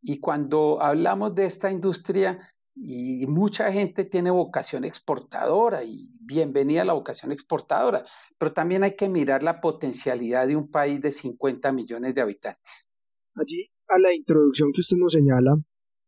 Y cuando hablamos de esta industria, y mucha gente tiene vocación exportadora y bienvenida la vocación exportadora, pero también hay que mirar la potencialidad de un país de 50 millones de habitantes. Allí, a la introducción que usted nos señala,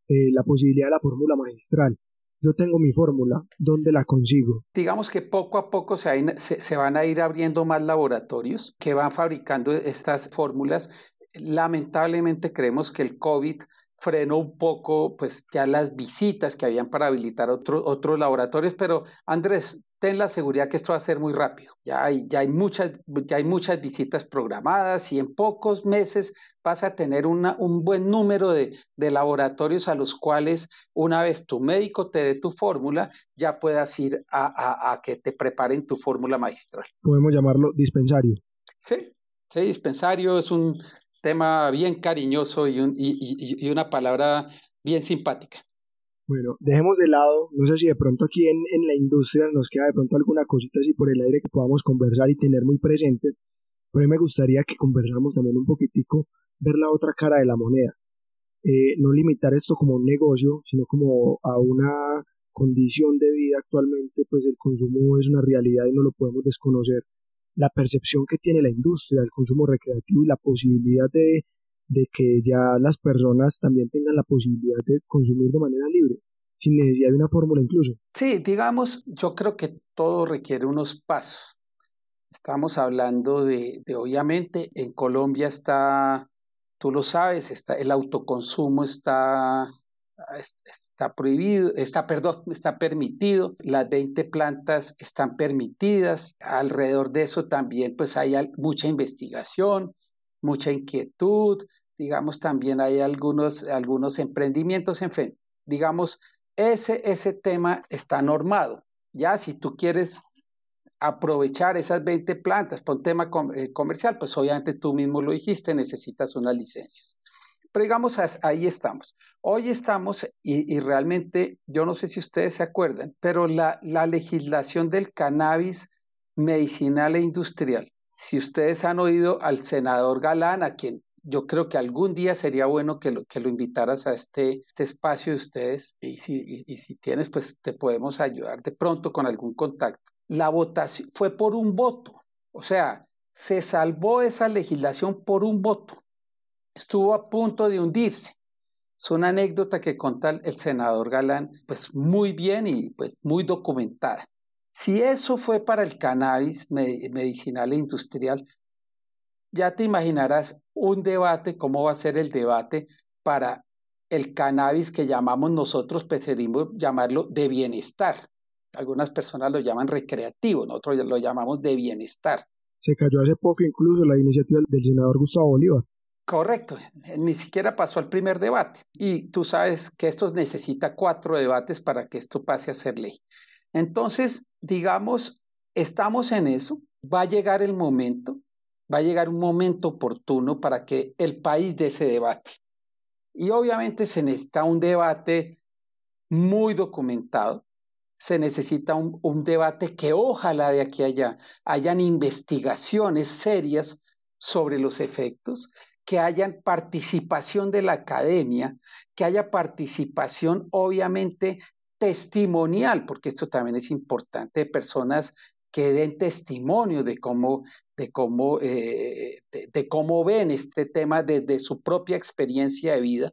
eh, la posibilidad de la fórmula magistral. Yo tengo mi fórmula, ¿dónde la consigo? Digamos que poco a poco se, se van a ir abriendo más laboratorios que van fabricando estas fórmulas. Lamentablemente creemos que el COVID frenó un poco pues ya las visitas que habían para habilitar otro, otros laboratorios, pero Andrés, ten la seguridad que esto va a ser muy rápido. Ya hay, ya hay, muchas, ya hay muchas visitas programadas y en pocos meses vas a tener una, un buen número de, de laboratorios a los cuales una vez tu médico te dé tu fórmula, ya puedas ir a, a, a que te preparen tu fórmula magistral. Podemos llamarlo dispensario. Sí, sí, dispensario es un, tema bien cariñoso y, un, y, y, una palabra bien simpática. Bueno, dejemos de lado, no sé si de pronto aquí en, en, la industria nos queda de pronto alguna cosita así por el aire que podamos conversar y tener muy presente, pero me gustaría que conversáramos también un poquitico, ver la otra cara de la moneda. Eh, no limitar esto como un negocio, sino como a una condición de vida actualmente, pues el consumo es una realidad y no lo podemos desconocer la percepción que tiene la industria del consumo recreativo y la posibilidad de, de que ya las personas también tengan la posibilidad de consumir de manera libre, sin necesidad de una fórmula incluso. Sí, digamos, yo creo que todo requiere unos pasos. Estamos hablando de, obviamente, en Colombia está, tú lo sabes, está, el autoconsumo está está prohibido, está, perdón, está permitido, las 20 plantas están permitidas, alrededor de eso también pues hay mucha investigación, mucha inquietud, digamos también hay algunos, algunos emprendimientos, en fin, digamos, ese, ese tema está normado, ya si tú quieres aprovechar esas 20 plantas por un tema eh, comercial, pues obviamente tú mismo lo dijiste, necesitas unas licencias. Pero digamos, ahí estamos. Hoy estamos, y, realmente, yo no sé si ustedes se acuerdan, pero la, la legislación del cannabis medicinal e industrial, si ustedes han oído al senador Galán, a quien yo creo que algún día sería bueno que lo, que lo invitaras a este, este espacio de ustedes y si, y si tienes, pues te podemos ayudar de pronto con algún contacto. La votación fue por un voto, o sea, se salvó esa legislación por un voto estuvo a punto de hundirse. Es una anécdota que cuenta el senador Galán, pues muy bien y pues muy documentada. Si eso fue para el cannabis medicinal e industrial, ya te imaginarás un debate, cómo va a ser el debate para el cannabis que llamamos nosotros, preferimos llamarlo de bienestar. Algunas personas lo llaman recreativo, nosotros lo llamamos de bienestar. Se cayó hace poco incluso la iniciativa del senador Gustavo Bolívar. Correcto, ni siquiera pasó al primer debate. Y tú sabes que esto necesita cuatro debates para que esto pase a ser ley. Entonces, digamos, estamos en eso, va a llegar el momento, va a llegar un momento oportuno para que el país dé ese debate. Y obviamente se necesita un debate muy documentado, se necesita un, un debate que ojalá de aquí a allá hayan investigaciones serias sobre los efectos, que haya participación de la academia, que haya participación obviamente testimonial, porque esto también es importante, de personas que den testimonio de cómo, de cómo, eh, de, cómo ven este tema desde su propia experiencia de vida.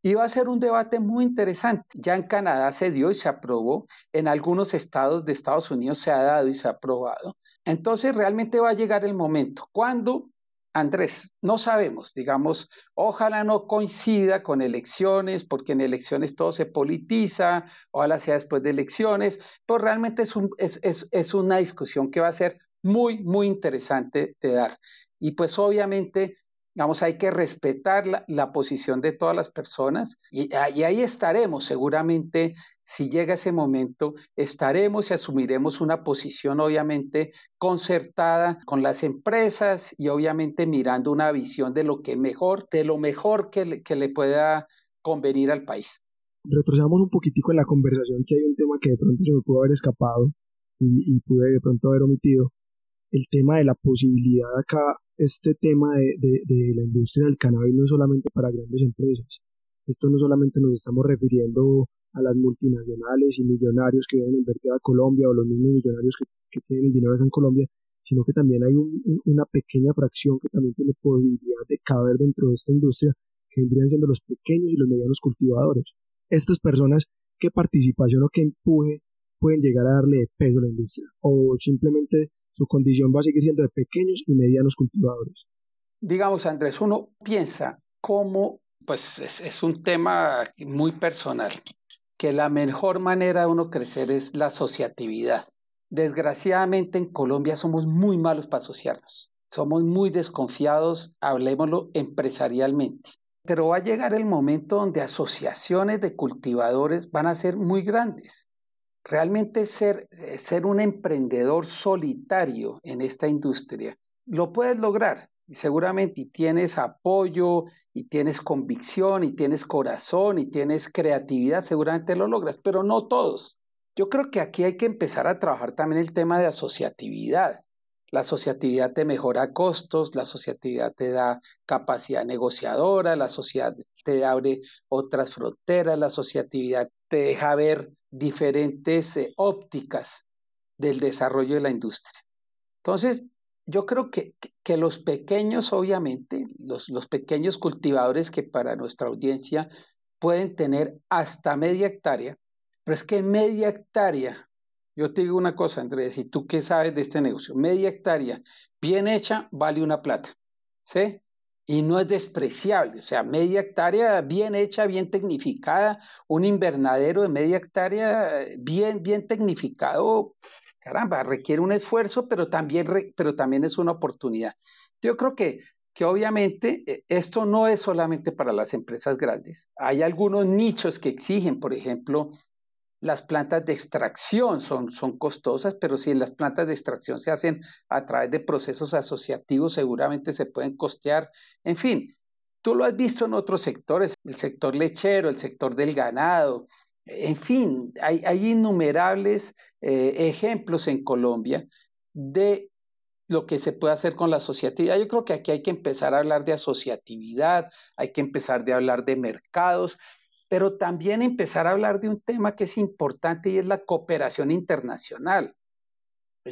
Y va a ser un debate muy interesante. Ya en Canadá se dio y se aprobó, en algunos estados de Estados Unidos se ha dado y se ha aprobado. Entonces realmente va a llegar el momento cuando Andrés, no sabemos, digamos, ojalá no coincida con elecciones, porque en elecciones todo se politiza, ojalá sea después de elecciones, pero realmente es, un, es, es, es una discusión que va a ser muy, muy interesante de dar. Y pues obviamente, digamos, hay que respetar la, posición de todas las personas y, y ahí estaremos seguramente si llega ese momento, estaremos y asumiremos una posición obviamente concertada con las empresas y obviamente mirando una visión de lo que mejor, de lo mejor que le, que le pueda convenir al país. Retrocedamos un poquitico en la conversación, que hay un tema que de pronto se me pudo haber escapado y, y pude de pronto haber omitido. El tema de la posibilidad acá, este tema de, de, de la industria del cannabis no es solamente para grandes empresas. Esto no solamente nos estamos refiriendo a las multinacionales y millonarios que vienen a invertir a Colombia o los mismos millonarios que, que tienen el dinero en Colombia, sino que también hay una pequeña fracción que también tiene posibilidad de caber dentro de esta industria, que vendrían siendo los pequeños y los medianos cultivadores. Estas personas, ¿qué participación o qué empuje pueden llegar a darle peso a la industria? ¿O simplemente su condición va a seguir siendo de pequeños y medianos cultivadores? Digamos, Andrés, uno piensa cómo, pues es, es un tema muy personal, que la mejor manera de uno crecer es la asociatividad Desgraciadamente en Colombia somos muy malos para asociarnos. Somos muy desconfiados, hablemoslo empresarialmente. Pero va a llegar el momento donde asociaciones de cultivadores van a ser muy grandes. Realmente ser, eh, ser un emprendedor solitario en esta industria, lo puedes lograr y seguramente y tienes apoyo y tienes convicción y tienes corazón y tienes creatividad, seguramente lo logras, pero no todos. Yo creo que aquí hay que empezar a trabajar también el tema de asociatividad. La asociatividad te mejora costos, la asociatividad te da capacidad negociadora, la sociedad te abre otras fronteras, la asociatividad te deja ver diferentes eh, ópticas del desarrollo de la industria. Entonces, yo creo que, que los pequeños, obviamente, los, los pequeños cultivadores que para nuestra audiencia pueden tener hasta media hectárea, pero es que media hectárea, yo te digo una cosa, Andrés, y tú qué sabes de este negocio, media hectárea bien hecha vale una plata, ¿sí? Y no es despreciable, o sea, media hectárea bien hecha, bien tecnificada, un invernadero de media hectárea bien, bien tecnificado, caramba, requiere un esfuerzo, pero también, pero también es una oportunidad. Yo creo que que obviamente eh, esto no es solamente para las empresas grandes. Hay algunos nichos que exigen, por ejemplo, las plantas de extracción son, son costosas, pero si las plantas de extracción se hacen a través de procesos asociativos, seguramente se pueden costear. En fin, tú lo has visto en otros sectores, el sector lechero, el sector del ganado. En fin, hay, innumerables eh, ejemplos en Colombia de lo que se puede hacer con la asociatividad. Yo creo que aquí hay que empezar a hablar de asociatividad, hay que empezar de hablar de mercados, pero también empezar a hablar de un tema que es importante y es la cooperación internacional.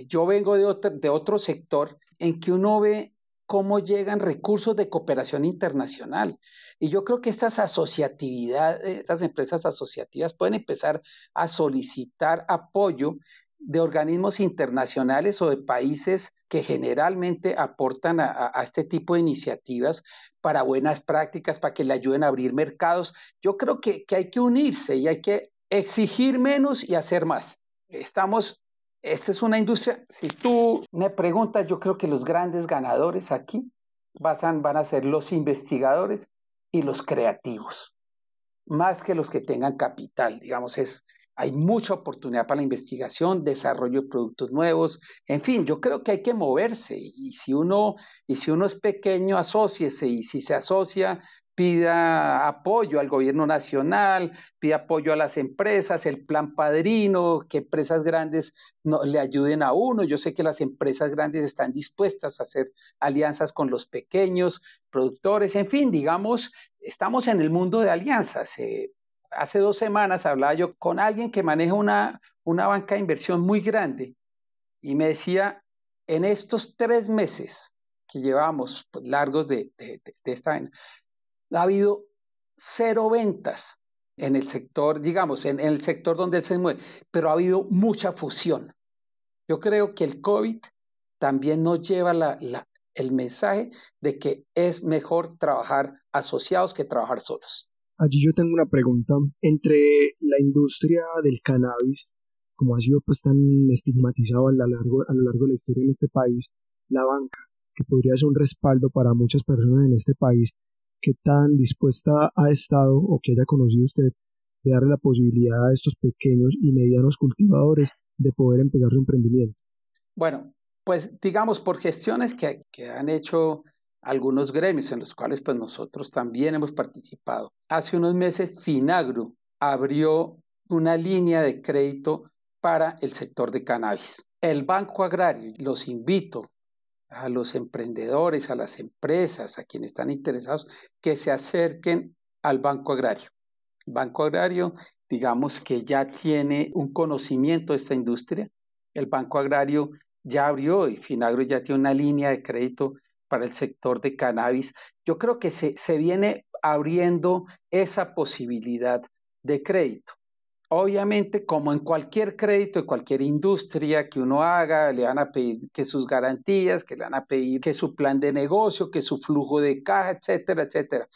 Yo vengo de otro, de otro sector en que uno ve cómo llegan recursos de cooperación internacional. Y yo creo que estas asociatividades, estas empresas asociativas pueden empezar a solicitar apoyo de organismos internacionales o de países que generalmente aportan a, este tipo de iniciativas para buenas prácticas, para que le ayuden a abrir mercados. Yo creo que hay que unirse y hay que exigir menos y hacer más. Estamos, esta es una industria, si tú me preguntas, yo creo que los grandes ganadores aquí van, a ser los investigadores y los creativos, más que los que tengan capital, digamos, es, hay mucha oportunidad para la investigación, desarrollo de productos nuevos, en fin, yo creo que hay que moverse y si uno, y si uno es pequeño, asóciese y si se asocia, pida apoyo al gobierno nacional, pida apoyo a las empresas, el plan padrino, que empresas grandes no, le ayuden a uno. Yo sé que las empresas grandes están dispuestas a hacer alianzas con los pequeños productores, en fin, digamos, estamos en el mundo de alianzas. Eh, hace dos semanas hablaba yo con alguien que maneja una, una banca de inversión muy grande y me decía, en estos tres meses que llevamos pues, largos de, de, esta ha habido cero ventas en el sector, digamos, en, el sector donde él se mueve, pero ha habido mucha fusión. Yo creo que el COVID también nos lleva la, el mensaje de que es mejor trabajar asociados que trabajar solos. Allí yo tengo una pregunta. Entre la industria del cannabis, como ha sido pues tan estigmatizado a largo, a lo largo de la historia en este país, la banca, que podría ser un respaldo para muchas personas en este país, ¿qué tan dispuesta ha estado o que haya conocido usted de darle la posibilidad a estos pequeños y medianos cultivadores de poder empezar su emprendimiento? Bueno, pues digamos, por gestiones que, han hecho algunos gremios en los cuales pues nosotros también hemos participado. Hace unos meses Finagro abrió una línea de crédito para el sector de cannabis. El Banco Agrario, los invito a los emprendedores, a las empresas, a quienes están interesados, que se acerquen al Banco Agrario. El Banco Agrario digamos que ya tiene un conocimiento de esta industria. El Banco Agrario ya abrió y Finagro ya tiene una línea de crédito para el sector de cannabis. Yo creo que se, se viene abriendo esa posibilidad de crédito. Obviamente, como en cualquier crédito de cualquier industria que uno haga, le van a pedir que sus garantías, que le van a pedir que su plan de negocio, que su flujo de caja, etcétera, etcétera.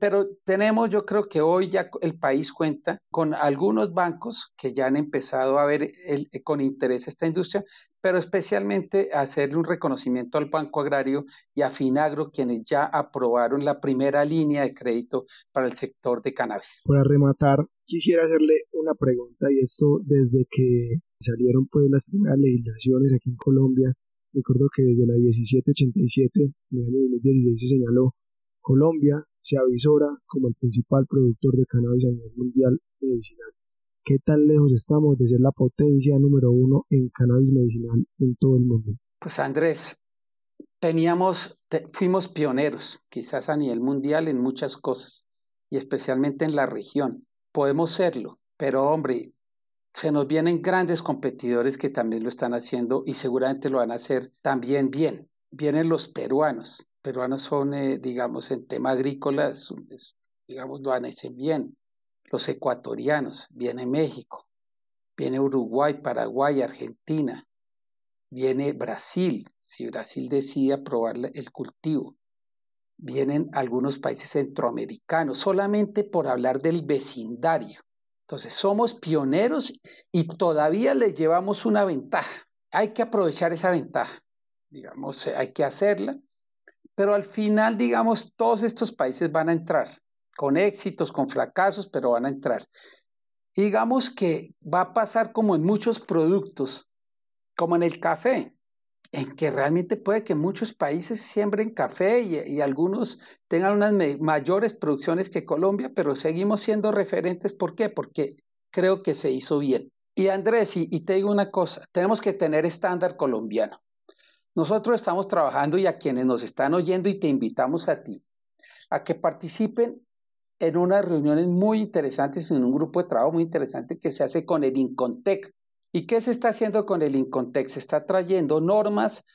Pero, tenemos, yo creo que hoy ya el país cuenta con algunos bancos que ya han empezado a ver con interés esta industria, pero especialmente hacerle un reconocimiento al Banco Agrario y a Finagro, quienes ya aprobaron la primera línea de crédito para el sector de cannabis. Para rematar, quisiera hacerle una pregunta y esto desde que salieron pues las primeras legislaciones aquí en Colombia, recuerdo que desde la 1787, en el año 2016 se señaló Colombia se avisora como el principal productor de cannabis a nivel mundial medicinal. ¿Qué tan lejos estamos de ser la potencia número uno en cannabis medicinal en todo el mundo? Pues Andrés, teníamos, fuimos pioneros, quizás a nivel mundial en muchas cosas, y especialmente en la región. Podemos serlo, pero hombre, se nos vienen grandes competidores que también lo están haciendo y seguramente lo van a hacer también bien. Vienen los peruanos. Peruanos son, eh, digamos, en tema agrícola, digamos, lo hacen bien los ecuatorianos, viene México, viene Uruguay, Paraguay, Argentina, viene Brasil, si Brasil decide aprobar el cultivo, vienen algunos países centroamericanos, solamente por hablar del vecindario. Entonces, somos pioneros y todavía les llevamos una ventaja. Hay que aprovechar esa ventaja, digamos, hay que hacerla, pero al final, digamos, todos estos países van a entrar con éxitos, con fracasos, pero van a entrar. digamos que va a pasar como en muchos productos, como en el café, en que realmente puede que muchos países siembren café y, algunos tengan unas mayores producciones que Colombia, pero seguimos siendo referentes. ¿Por qué? Porque creo que se hizo bien. Y Andrés, y te digo una cosa, tenemos que tener estándar colombiano. Nosotros estamos trabajando y a quienes nos están oyendo y te invitamos a ti, a que participen en unas reuniones muy interesantes, en un grupo de trabajo muy interesante que se hace con el Incontec. ¿Y qué se está haciendo con el Incontec? Se está trayendo normas,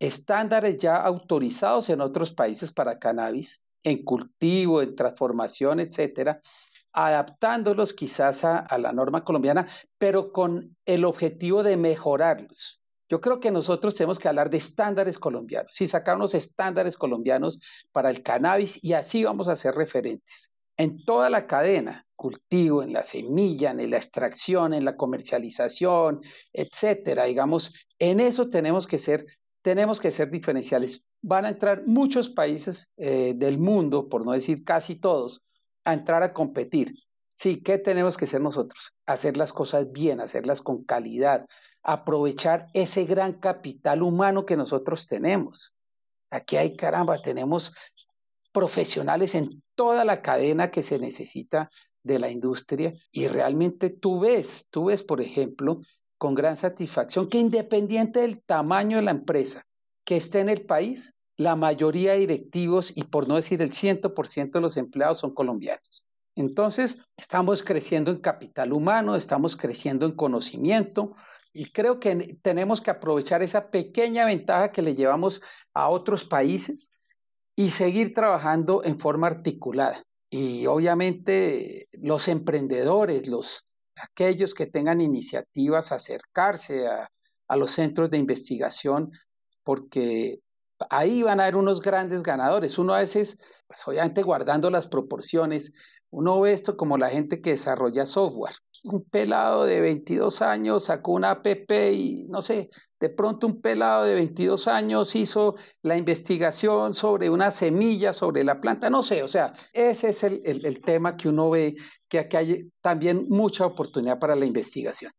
estándares ya autorizados en otros países para cannabis, en cultivo, en transformación, etcétera, adaptándolos quizás a, a la norma colombiana, pero con el objetivo de mejorarlos. Yo creo que nosotros tenemos que hablar de estándares colombianos y sacar unos estándares colombianos para el cannabis y así vamos a ser referentes en toda la cadena, cultivo, en la semilla, en la extracción, en la comercialización, etcétera. Digamos, en eso tenemos que ser, tenemos que ser diferenciales. Van a entrar muchos países eh, del mundo, por no decir casi todos, a entrar a competir. Sí, ¿qué tenemos que hacer nosotros? Hacer las cosas bien, hacerlas con calidad, aprovechar ese gran capital humano que nosotros tenemos. Aquí hay caramba, tenemos profesionales en toda la cadena que se necesita de la industria y realmente tú ves, tú ves, por ejemplo, con gran satisfacción que independiente del tamaño de la empresa que esté en el país, la mayoría de directivos y por no decir el 100% de los empleados son colombianos. Entonces, estamos creciendo en capital humano, estamos creciendo en conocimiento y creo que tenemos que aprovechar esa pequeña ventaja que le llevamos a otros países y seguir trabajando en forma articulada. Y obviamente los emprendedores, los, aquellos que tengan iniciativas, acercarse a, a los centros de investigación, porque ahí van a haber unos grandes ganadores. Uno a veces, pues obviamente guardando las proporciones, uno ve esto como la gente que desarrolla software. Un pelado de 22 años sacó una app y no sé, de pronto un pelado de 22 años hizo la investigación sobre una semilla, sobre la planta, no sé, o sea, ese es el, el, tema que uno ve, que aquí hay también mucha oportunidad para la investigación.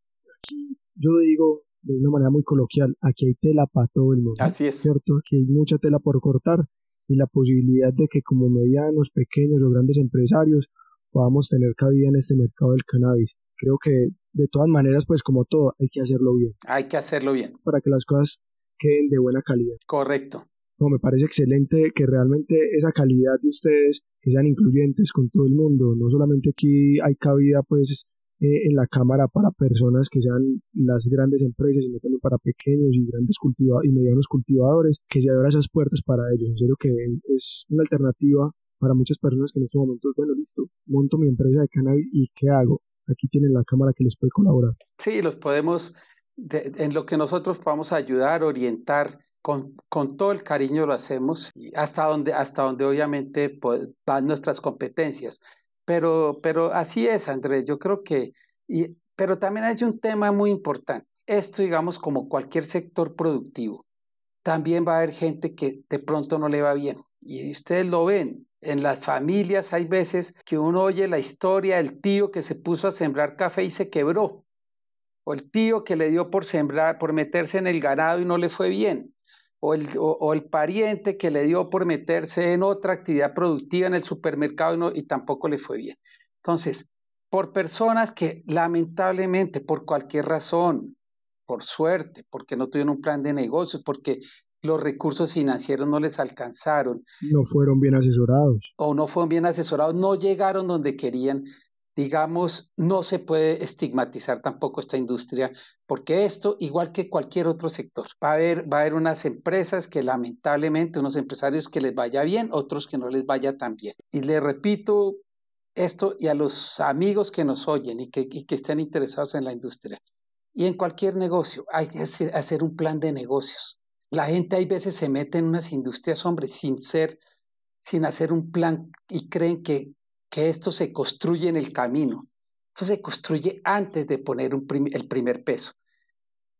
Yo digo de una manera muy coloquial, aquí hay tela para todo el mundo. Así es. ¿Cierto? Aquí hay mucha tela por cortar y la posibilidad de que como medianos, pequeños o grandes empresarios podamos tener cabida en este mercado del cannabis. Creo que de todas maneras, pues como todo, hay que hacerlo bien. Hay que hacerlo bien. Para que las cosas queden de buena calidad. Correcto. No, me parece excelente que realmente esa calidad de ustedes, que sean incluyentes con todo el mundo, no solamente aquí hay cabida pues eh, en la Cámara para personas que sean las grandes empresas, sino también para pequeños y grandes cultivadores y medianos cultivadores, que se abran esas puertas para ellos. En serio que es una alternativa para muchas personas que en estos momentos, bueno, listo, monto mi empresa de cannabis y ¿qué hago? Aquí tienen la cámara que les puede colaborar. Sí, los podemos, en lo que nosotros podamos ayudar, orientar, con, con, todo el cariño lo hacemos, hasta donde, hasta donde obviamente pues, van nuestras competencias. Pero, pero así es, Andrés, yo creo que, y, pero también hay un tema muy importante. Esto, digamos, como cualquier sector productivo, también va a haber gente que de pronto no le va bien. Y ustedes lo ven, en las familias hay veces que uno oye la historia del tío que se puso a sembrar café y se quebró, o el tío que le dio por sembrar, por meterse en el ganado y no le fue bien, o el, o, el pariente que le dio por meterse en otra actividad productiva en el supermercado y, y tampoco le fue bien. Entonces, por personas que lamentablemente, por cualquier razón, por suerte, porque no tuvieron un plan de negocios, porque los recursos financieros no les alcanzaron. No fueron bien asesorados. O no fueron bien asesorados, no llegaron donde querían. Digamos, no se puede estigmatizar tampoco esta industria, porque esto, igual que cualquier otro sector, va a haber, va a haber unas empresas que lamentablemente, unos empresarios que les vaya bien, otros que no les vaya tan bien. Y le repito esto y a los amigos que nos oyen y que, y que estén interesados en la industria. Y en cualquier negocio hay que hacer un plan de negocios la gente hay veces se mete en unas industrias, hombre, sin ser, sin hacer un plan y creen que, que esto se construye en el camino. Esto se construye antes de poner el primer peso.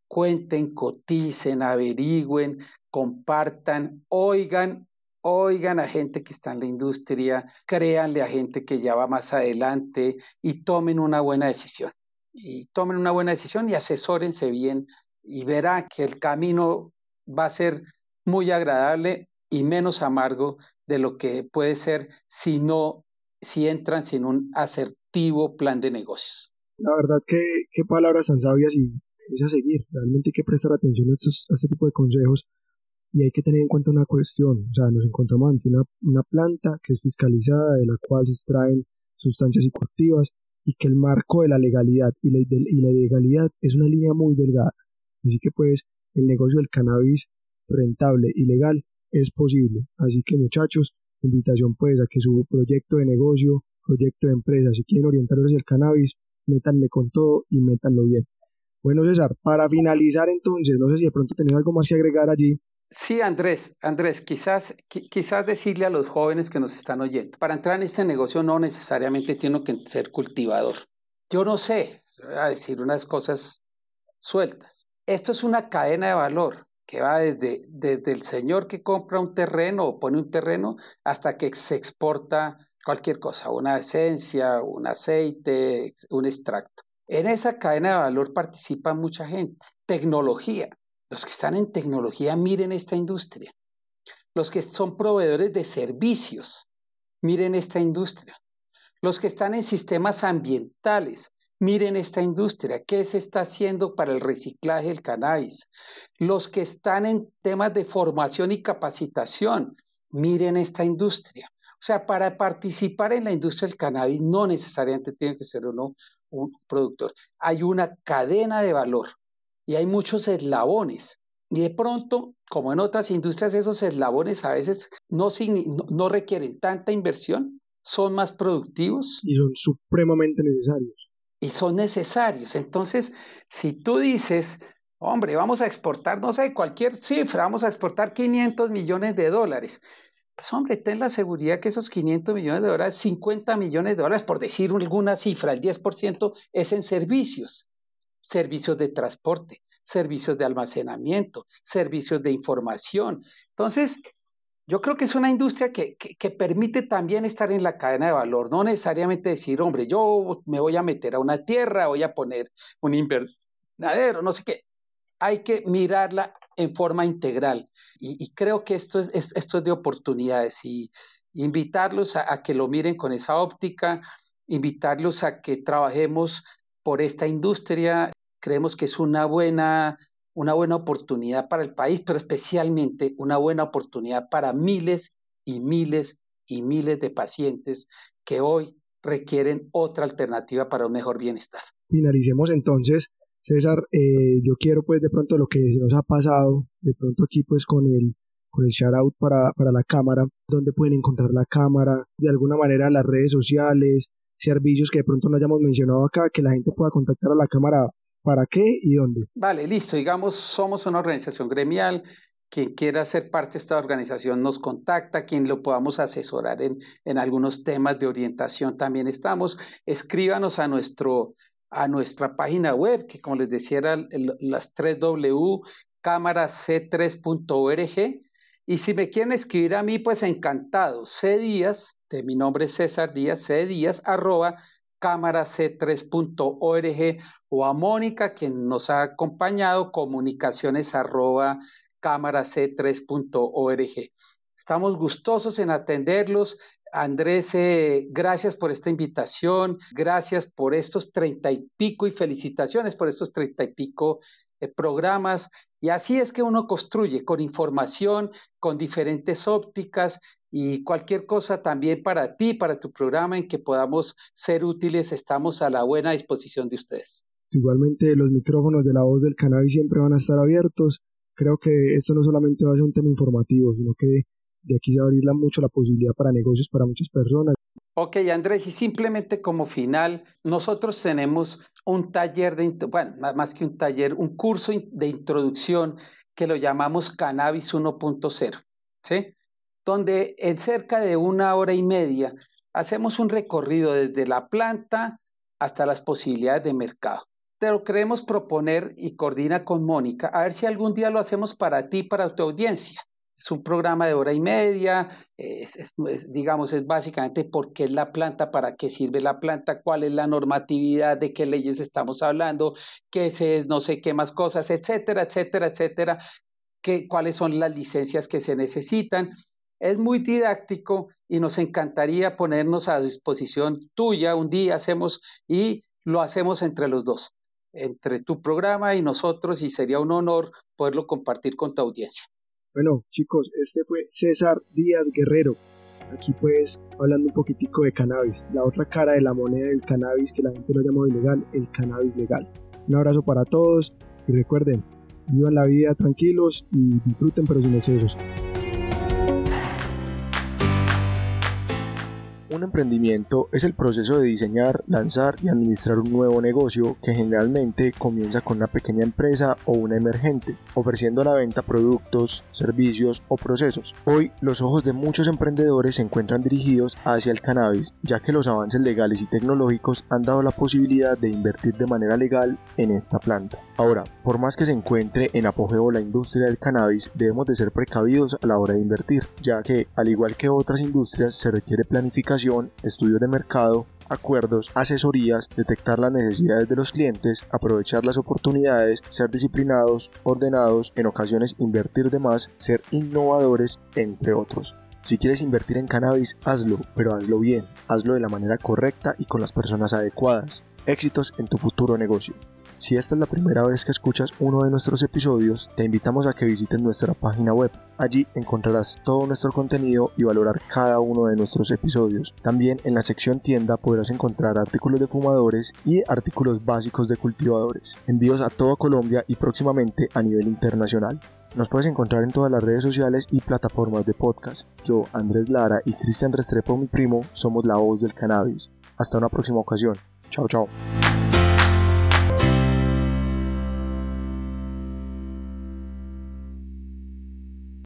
Cuenten, coticen, averigüen, compartan, oigan, oigan a gente que está en la industria, créanle a gente que ya va más adelante y tomen una buena decisión. Y tomen una buena decisión y asesórense bien y verá que el camino va a ser muy agradable y menos amargo de lo que puede ser si no, si entran sin un asertivo plan de negocios. La verdad que qué palabras tan sabias y es a seguir. Realmente hay que prestar atención a, estos, a este tipo de consejos y hay que tener en cuenta una cuestión. O sea, nos encontramos ante una, una planta que es fiscalizada, de la cual se extraen sustancias psicoactivas y que el marco de la legalidad y la, y la ilegalidad es una línea muy delgada. Así que pues el negocio del cannabis rentable y legal es posible. Así que muchachos, invitación pues a que su proyecto de negocio, proyecto de empresa, si quieren orientarse el cannabis, métanle con todo y métanlo bien. Bueno, César, para finalizar entonces, no sé si de pronto tenés algo más que agregar allí. Sí, Andrés, Andrés, quizás, quizás decirle a los jóvenes que nos están oyendo, para entrar en este negocio no necesariamente tiene que ser cultivador. Yo no sé, a decir unas cosas sueltas. Esto es una cadena de valor que va desde, desde el señor que compra un terreno o pone un terreno hasta que se exporta cualquier cosa, una esencia, un aceite, un extracto. En esa cadena de valor participa mucha gente. Tecnología. Los que están en tecnología miren esta industria. Los que son proveedores de servicios, miren esta industria. Los que están en sistemas ambientales, Miren esta industria, ¿qué se está haciendo para el reciclaje del cannabis? Los que están en temas de formación y capacitación, miren esta industria. O sea, para participar en la industria del cannabis no necesariamente tiene que ser uno un productor. Hay una cadena de valor y hay muchos eslabones. Y de pronto, como en otras industrias, esos eslabones a veces no, no requieren tanta inversión, son más productivos. Y son supremamente necesarios y son necesarios. Entonces, si tú dices, hombre, vamos a exportar, no sé, cualquier cifra, vamos a exportar 500 millones de dólares. Pues hombre, ten la seguridad que esos 500 millones de dólares, 50 millones de dólares, por decir alguna cifra, el 10% es en servicios, servicios de transporte, servicios de almacenamiento, servicios de información. Entonces, yo creo que es una industria que, que, permite también estar en la cadena de valor, no necesariamente decir, hombre, yo me voy a meter a una tierra, voy a poner un invernadero, no sé qué. Hay que mirarla en forma integral. Y, creo que esto es, esto es de oportunidades y invitarlos a, a que lo miren con esa óptica, invitarlos a que trabajemos por esta industria. Creemos que es una buena una buena oportunidad para el país, pero especialmente una buena oportunidad para miles y miles y miles de pacientes que hoy requieren otra alternativa para un mejor bienestar. Finalicemos entonces, César, eh, yo quiero pues de pronto lo que se nos ha pasado, de pronto aquí pues con el, con el shout out para, para la cámara, dónde pueden encontrar la cámara, de alguna manera las redes sociales, servicios que de pronto no hayamos mencionado acá, que la gente pueda contactar a la cámara para qué y dónde. Vale, listo, digamos, somos una organización gremial, quien quiera ser parte de esta organización nos contacta, quien lo podamos asesorar en, en algunos temas de orientación también estamos. Escríbanos a, nuestro, a nuestra página web, que como les decía, era las 3W, cámarac3.org. Y si me quieren escribir a mí, pues encantado. C Díaz, de mi nombre es César Díaz, C Díaz, arroba cámarac3.org o a Mónica, quien nos ha acompañado, comunicaciones arroba cámarac3.org. Estamos gustosos en atenderlos. Andrés, eh, gracias por esta invitación, gracias por estos treinta y pico y felicitaciones por estos treinta y pico eh, programas. Y así es que uno construye con información, con diferentes ópticas y cualquier cosa también para ti, para tu programa en que podamos ser útiles, estamos a la buena disposición de ustedes. Igualmente los micrófonos de la voz del cannabis siempre van a estar abiertos creo que esto no solamente va a ser un tema informativo, sino que de aquí se va a abrir mucho la posibilidad para negocios para muchas personas. Ok, Andrés, y simplemente como final, nosotros tenemos un taller de, bueno, más que un taller, un curso de introducción que lo llamamos Cannabis 1.0, ¿sí? Donde en cerca de una hora y media hacemos un recorrido desde la planta hasta las posibilidades de mercado te lo queremos proponer y coordina con Mónica, a ver si algún día lo hacemos para ti, para tu audiencia. Es un programa de hora y media, digamos, es básicamente por qué es la planta, para qué sirve la planta, cuál es la normatividad, de qué leyes estamos hablando, qué es no sé qué más cosas, etcétera, etcétera, etcétera, qué, cuáles son las licencias que se necesitan. Es muy didáctico y nos encantaría ponernos a disposición tuya un día, hacemos y lo hacemos entre los dos entre tu programa y nosotros y sería un honor poderlo compartir con tu audiencia. Bueno, chicos, este fue César Díaz Guerrero. Aquí pues hablando un poquitico de cannabis, la otra cara de la moneda del cannabis que la gente lo llama ilegal, el cannabis legal. Un abrazo para todos y recuerden, vivan la vida tranquilos y disfruten pero sin excesos. Un emprendimiento es el proceso de diseñar, lanzar y administrar un nuevo negocio que generalmente comienza con una pequeña empresa o una emergente, ofreciendo a la venta productos, servicios o procesos. Hoy los ojos de muchos emprendedores se encuentran dirigidos hacia el cannabis, ya que los avances legales y tecnológicos han dado la posibilidad de invertir de manera legal en esta planta. Ahora, por más que se encuentre en apogeo la industria del cannabis, debemos de ser precavidos a la hora de invertir, ya que, al igual que otras industrias, se requiere planificación, estudios de mercado, acuerdos, asesorías, detectar las necesidades de los clientes, aprovechar las oportunidades, ser disciplinados, ordenados, en ocasiones invertir de más, ser innovadores, entre otros. Si quieres invertir en cannabis, hazlo, pero hazlo bien, hazlo de la manera correcta y con las personas adecuadas. Éxitos en tu futuro negocio. Si esta es la primera vez que escuchas uno de nuestros episodios, te invitamos a que visites nuestra página web. Allí encontrarás todo nuestro contenido y valorar cada uno de nuestros episodios. También en la sección tienda podrás encontrar artículos de fumadores y artículos básicos de cultivadores. Envíos a toda Colombia y próximamente a nivel internacional. Nos puedes encontrar en todas las redes sociales y plataformas de podcast. Yo, Andrés Lara y Cristian Restrepo, mi primo, somos la voz del cannabis. Hasta una próxima ocasión. Chao, chao.